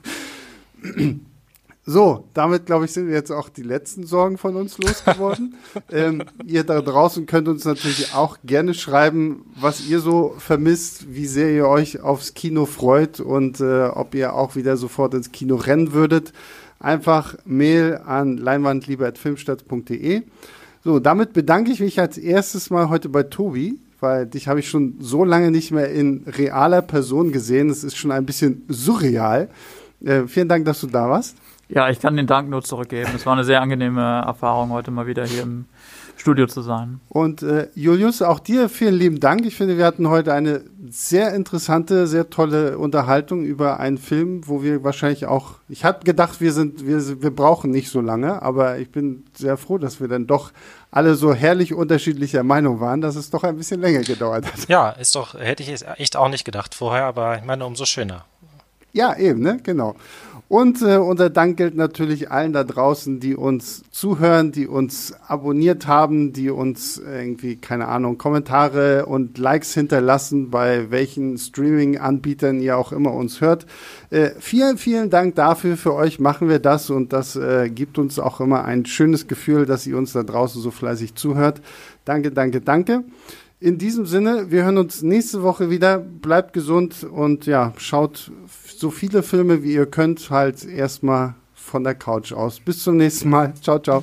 So, damit glaube ich, sind wir jetzt auch die letzten Sorgen von uns losgeworden. <laughs> ähm, ihr da draußen könnt uns natürlich auch gerne schreiben, was ihr so vermisst, wie sehr ihr euch aufs Kino freut und äh, ob ihr auch wieder sofort ins Kino rennen würdet. Einfach Mail an leinwandlieber.filmstadt.de. So, damit bedanke ich mich als erstes mal heute bei Tobi, weil dich habe ich schon so lange nicht mehr in realer Person gesehen. Es ist schon ein bisschen surreal. Äh, vielen Dank, dass du da warst. Ja, ich kann den Dank nur zurückgeben. Es war eine sehr angenehme Erfahrung, heute mal wieder hier im Studio zu sein. Und äh, Julius, auch dir vielen lieben Dank. Ich finde, wir hatten heute eine sehr interessante, sehr tolle Unterhaltung über einen Film, wo wir wahrscheinlich auch, ich hatte gedacht, wir sind, wir, wir brauchen nicht so lange, aber ich bin sehr froh, dass wir dann doch alle so herrlich unterschiedlicher Meinung waren, dass es doch ein bisschen länger gedauert hat. Ja, ist doch, hätte ich echt auch nicht gedacht vorher, aber ich meine, umso schöner. Ja, eben, ne? Genau. Und äh, unser Dank gilt natürlich allen da draußen, die uns zuhören, die uns abonniert haben, die uns irgendwie, keine Ahnung, Kommentare und Likes hinterlassen, bei welchen Streaming-Anbietern ihr auch immer uns hört. Äh, vielen, vielen Dank dafür. Für euch machen wir das und das äh, gibt uns auch immer ein schönes Gefühl, dass ihr uns da draußen so fleißig zuhört. Danke, danke, danke. In diesem Sinne, wir hören uns nächste Woche wieder. Bleibt gesund und ja, schaut so viele Filme wie ihr könnt, halt erstmal von der Couch aus. Bis zum nächsten Mal. Ciao, ciao.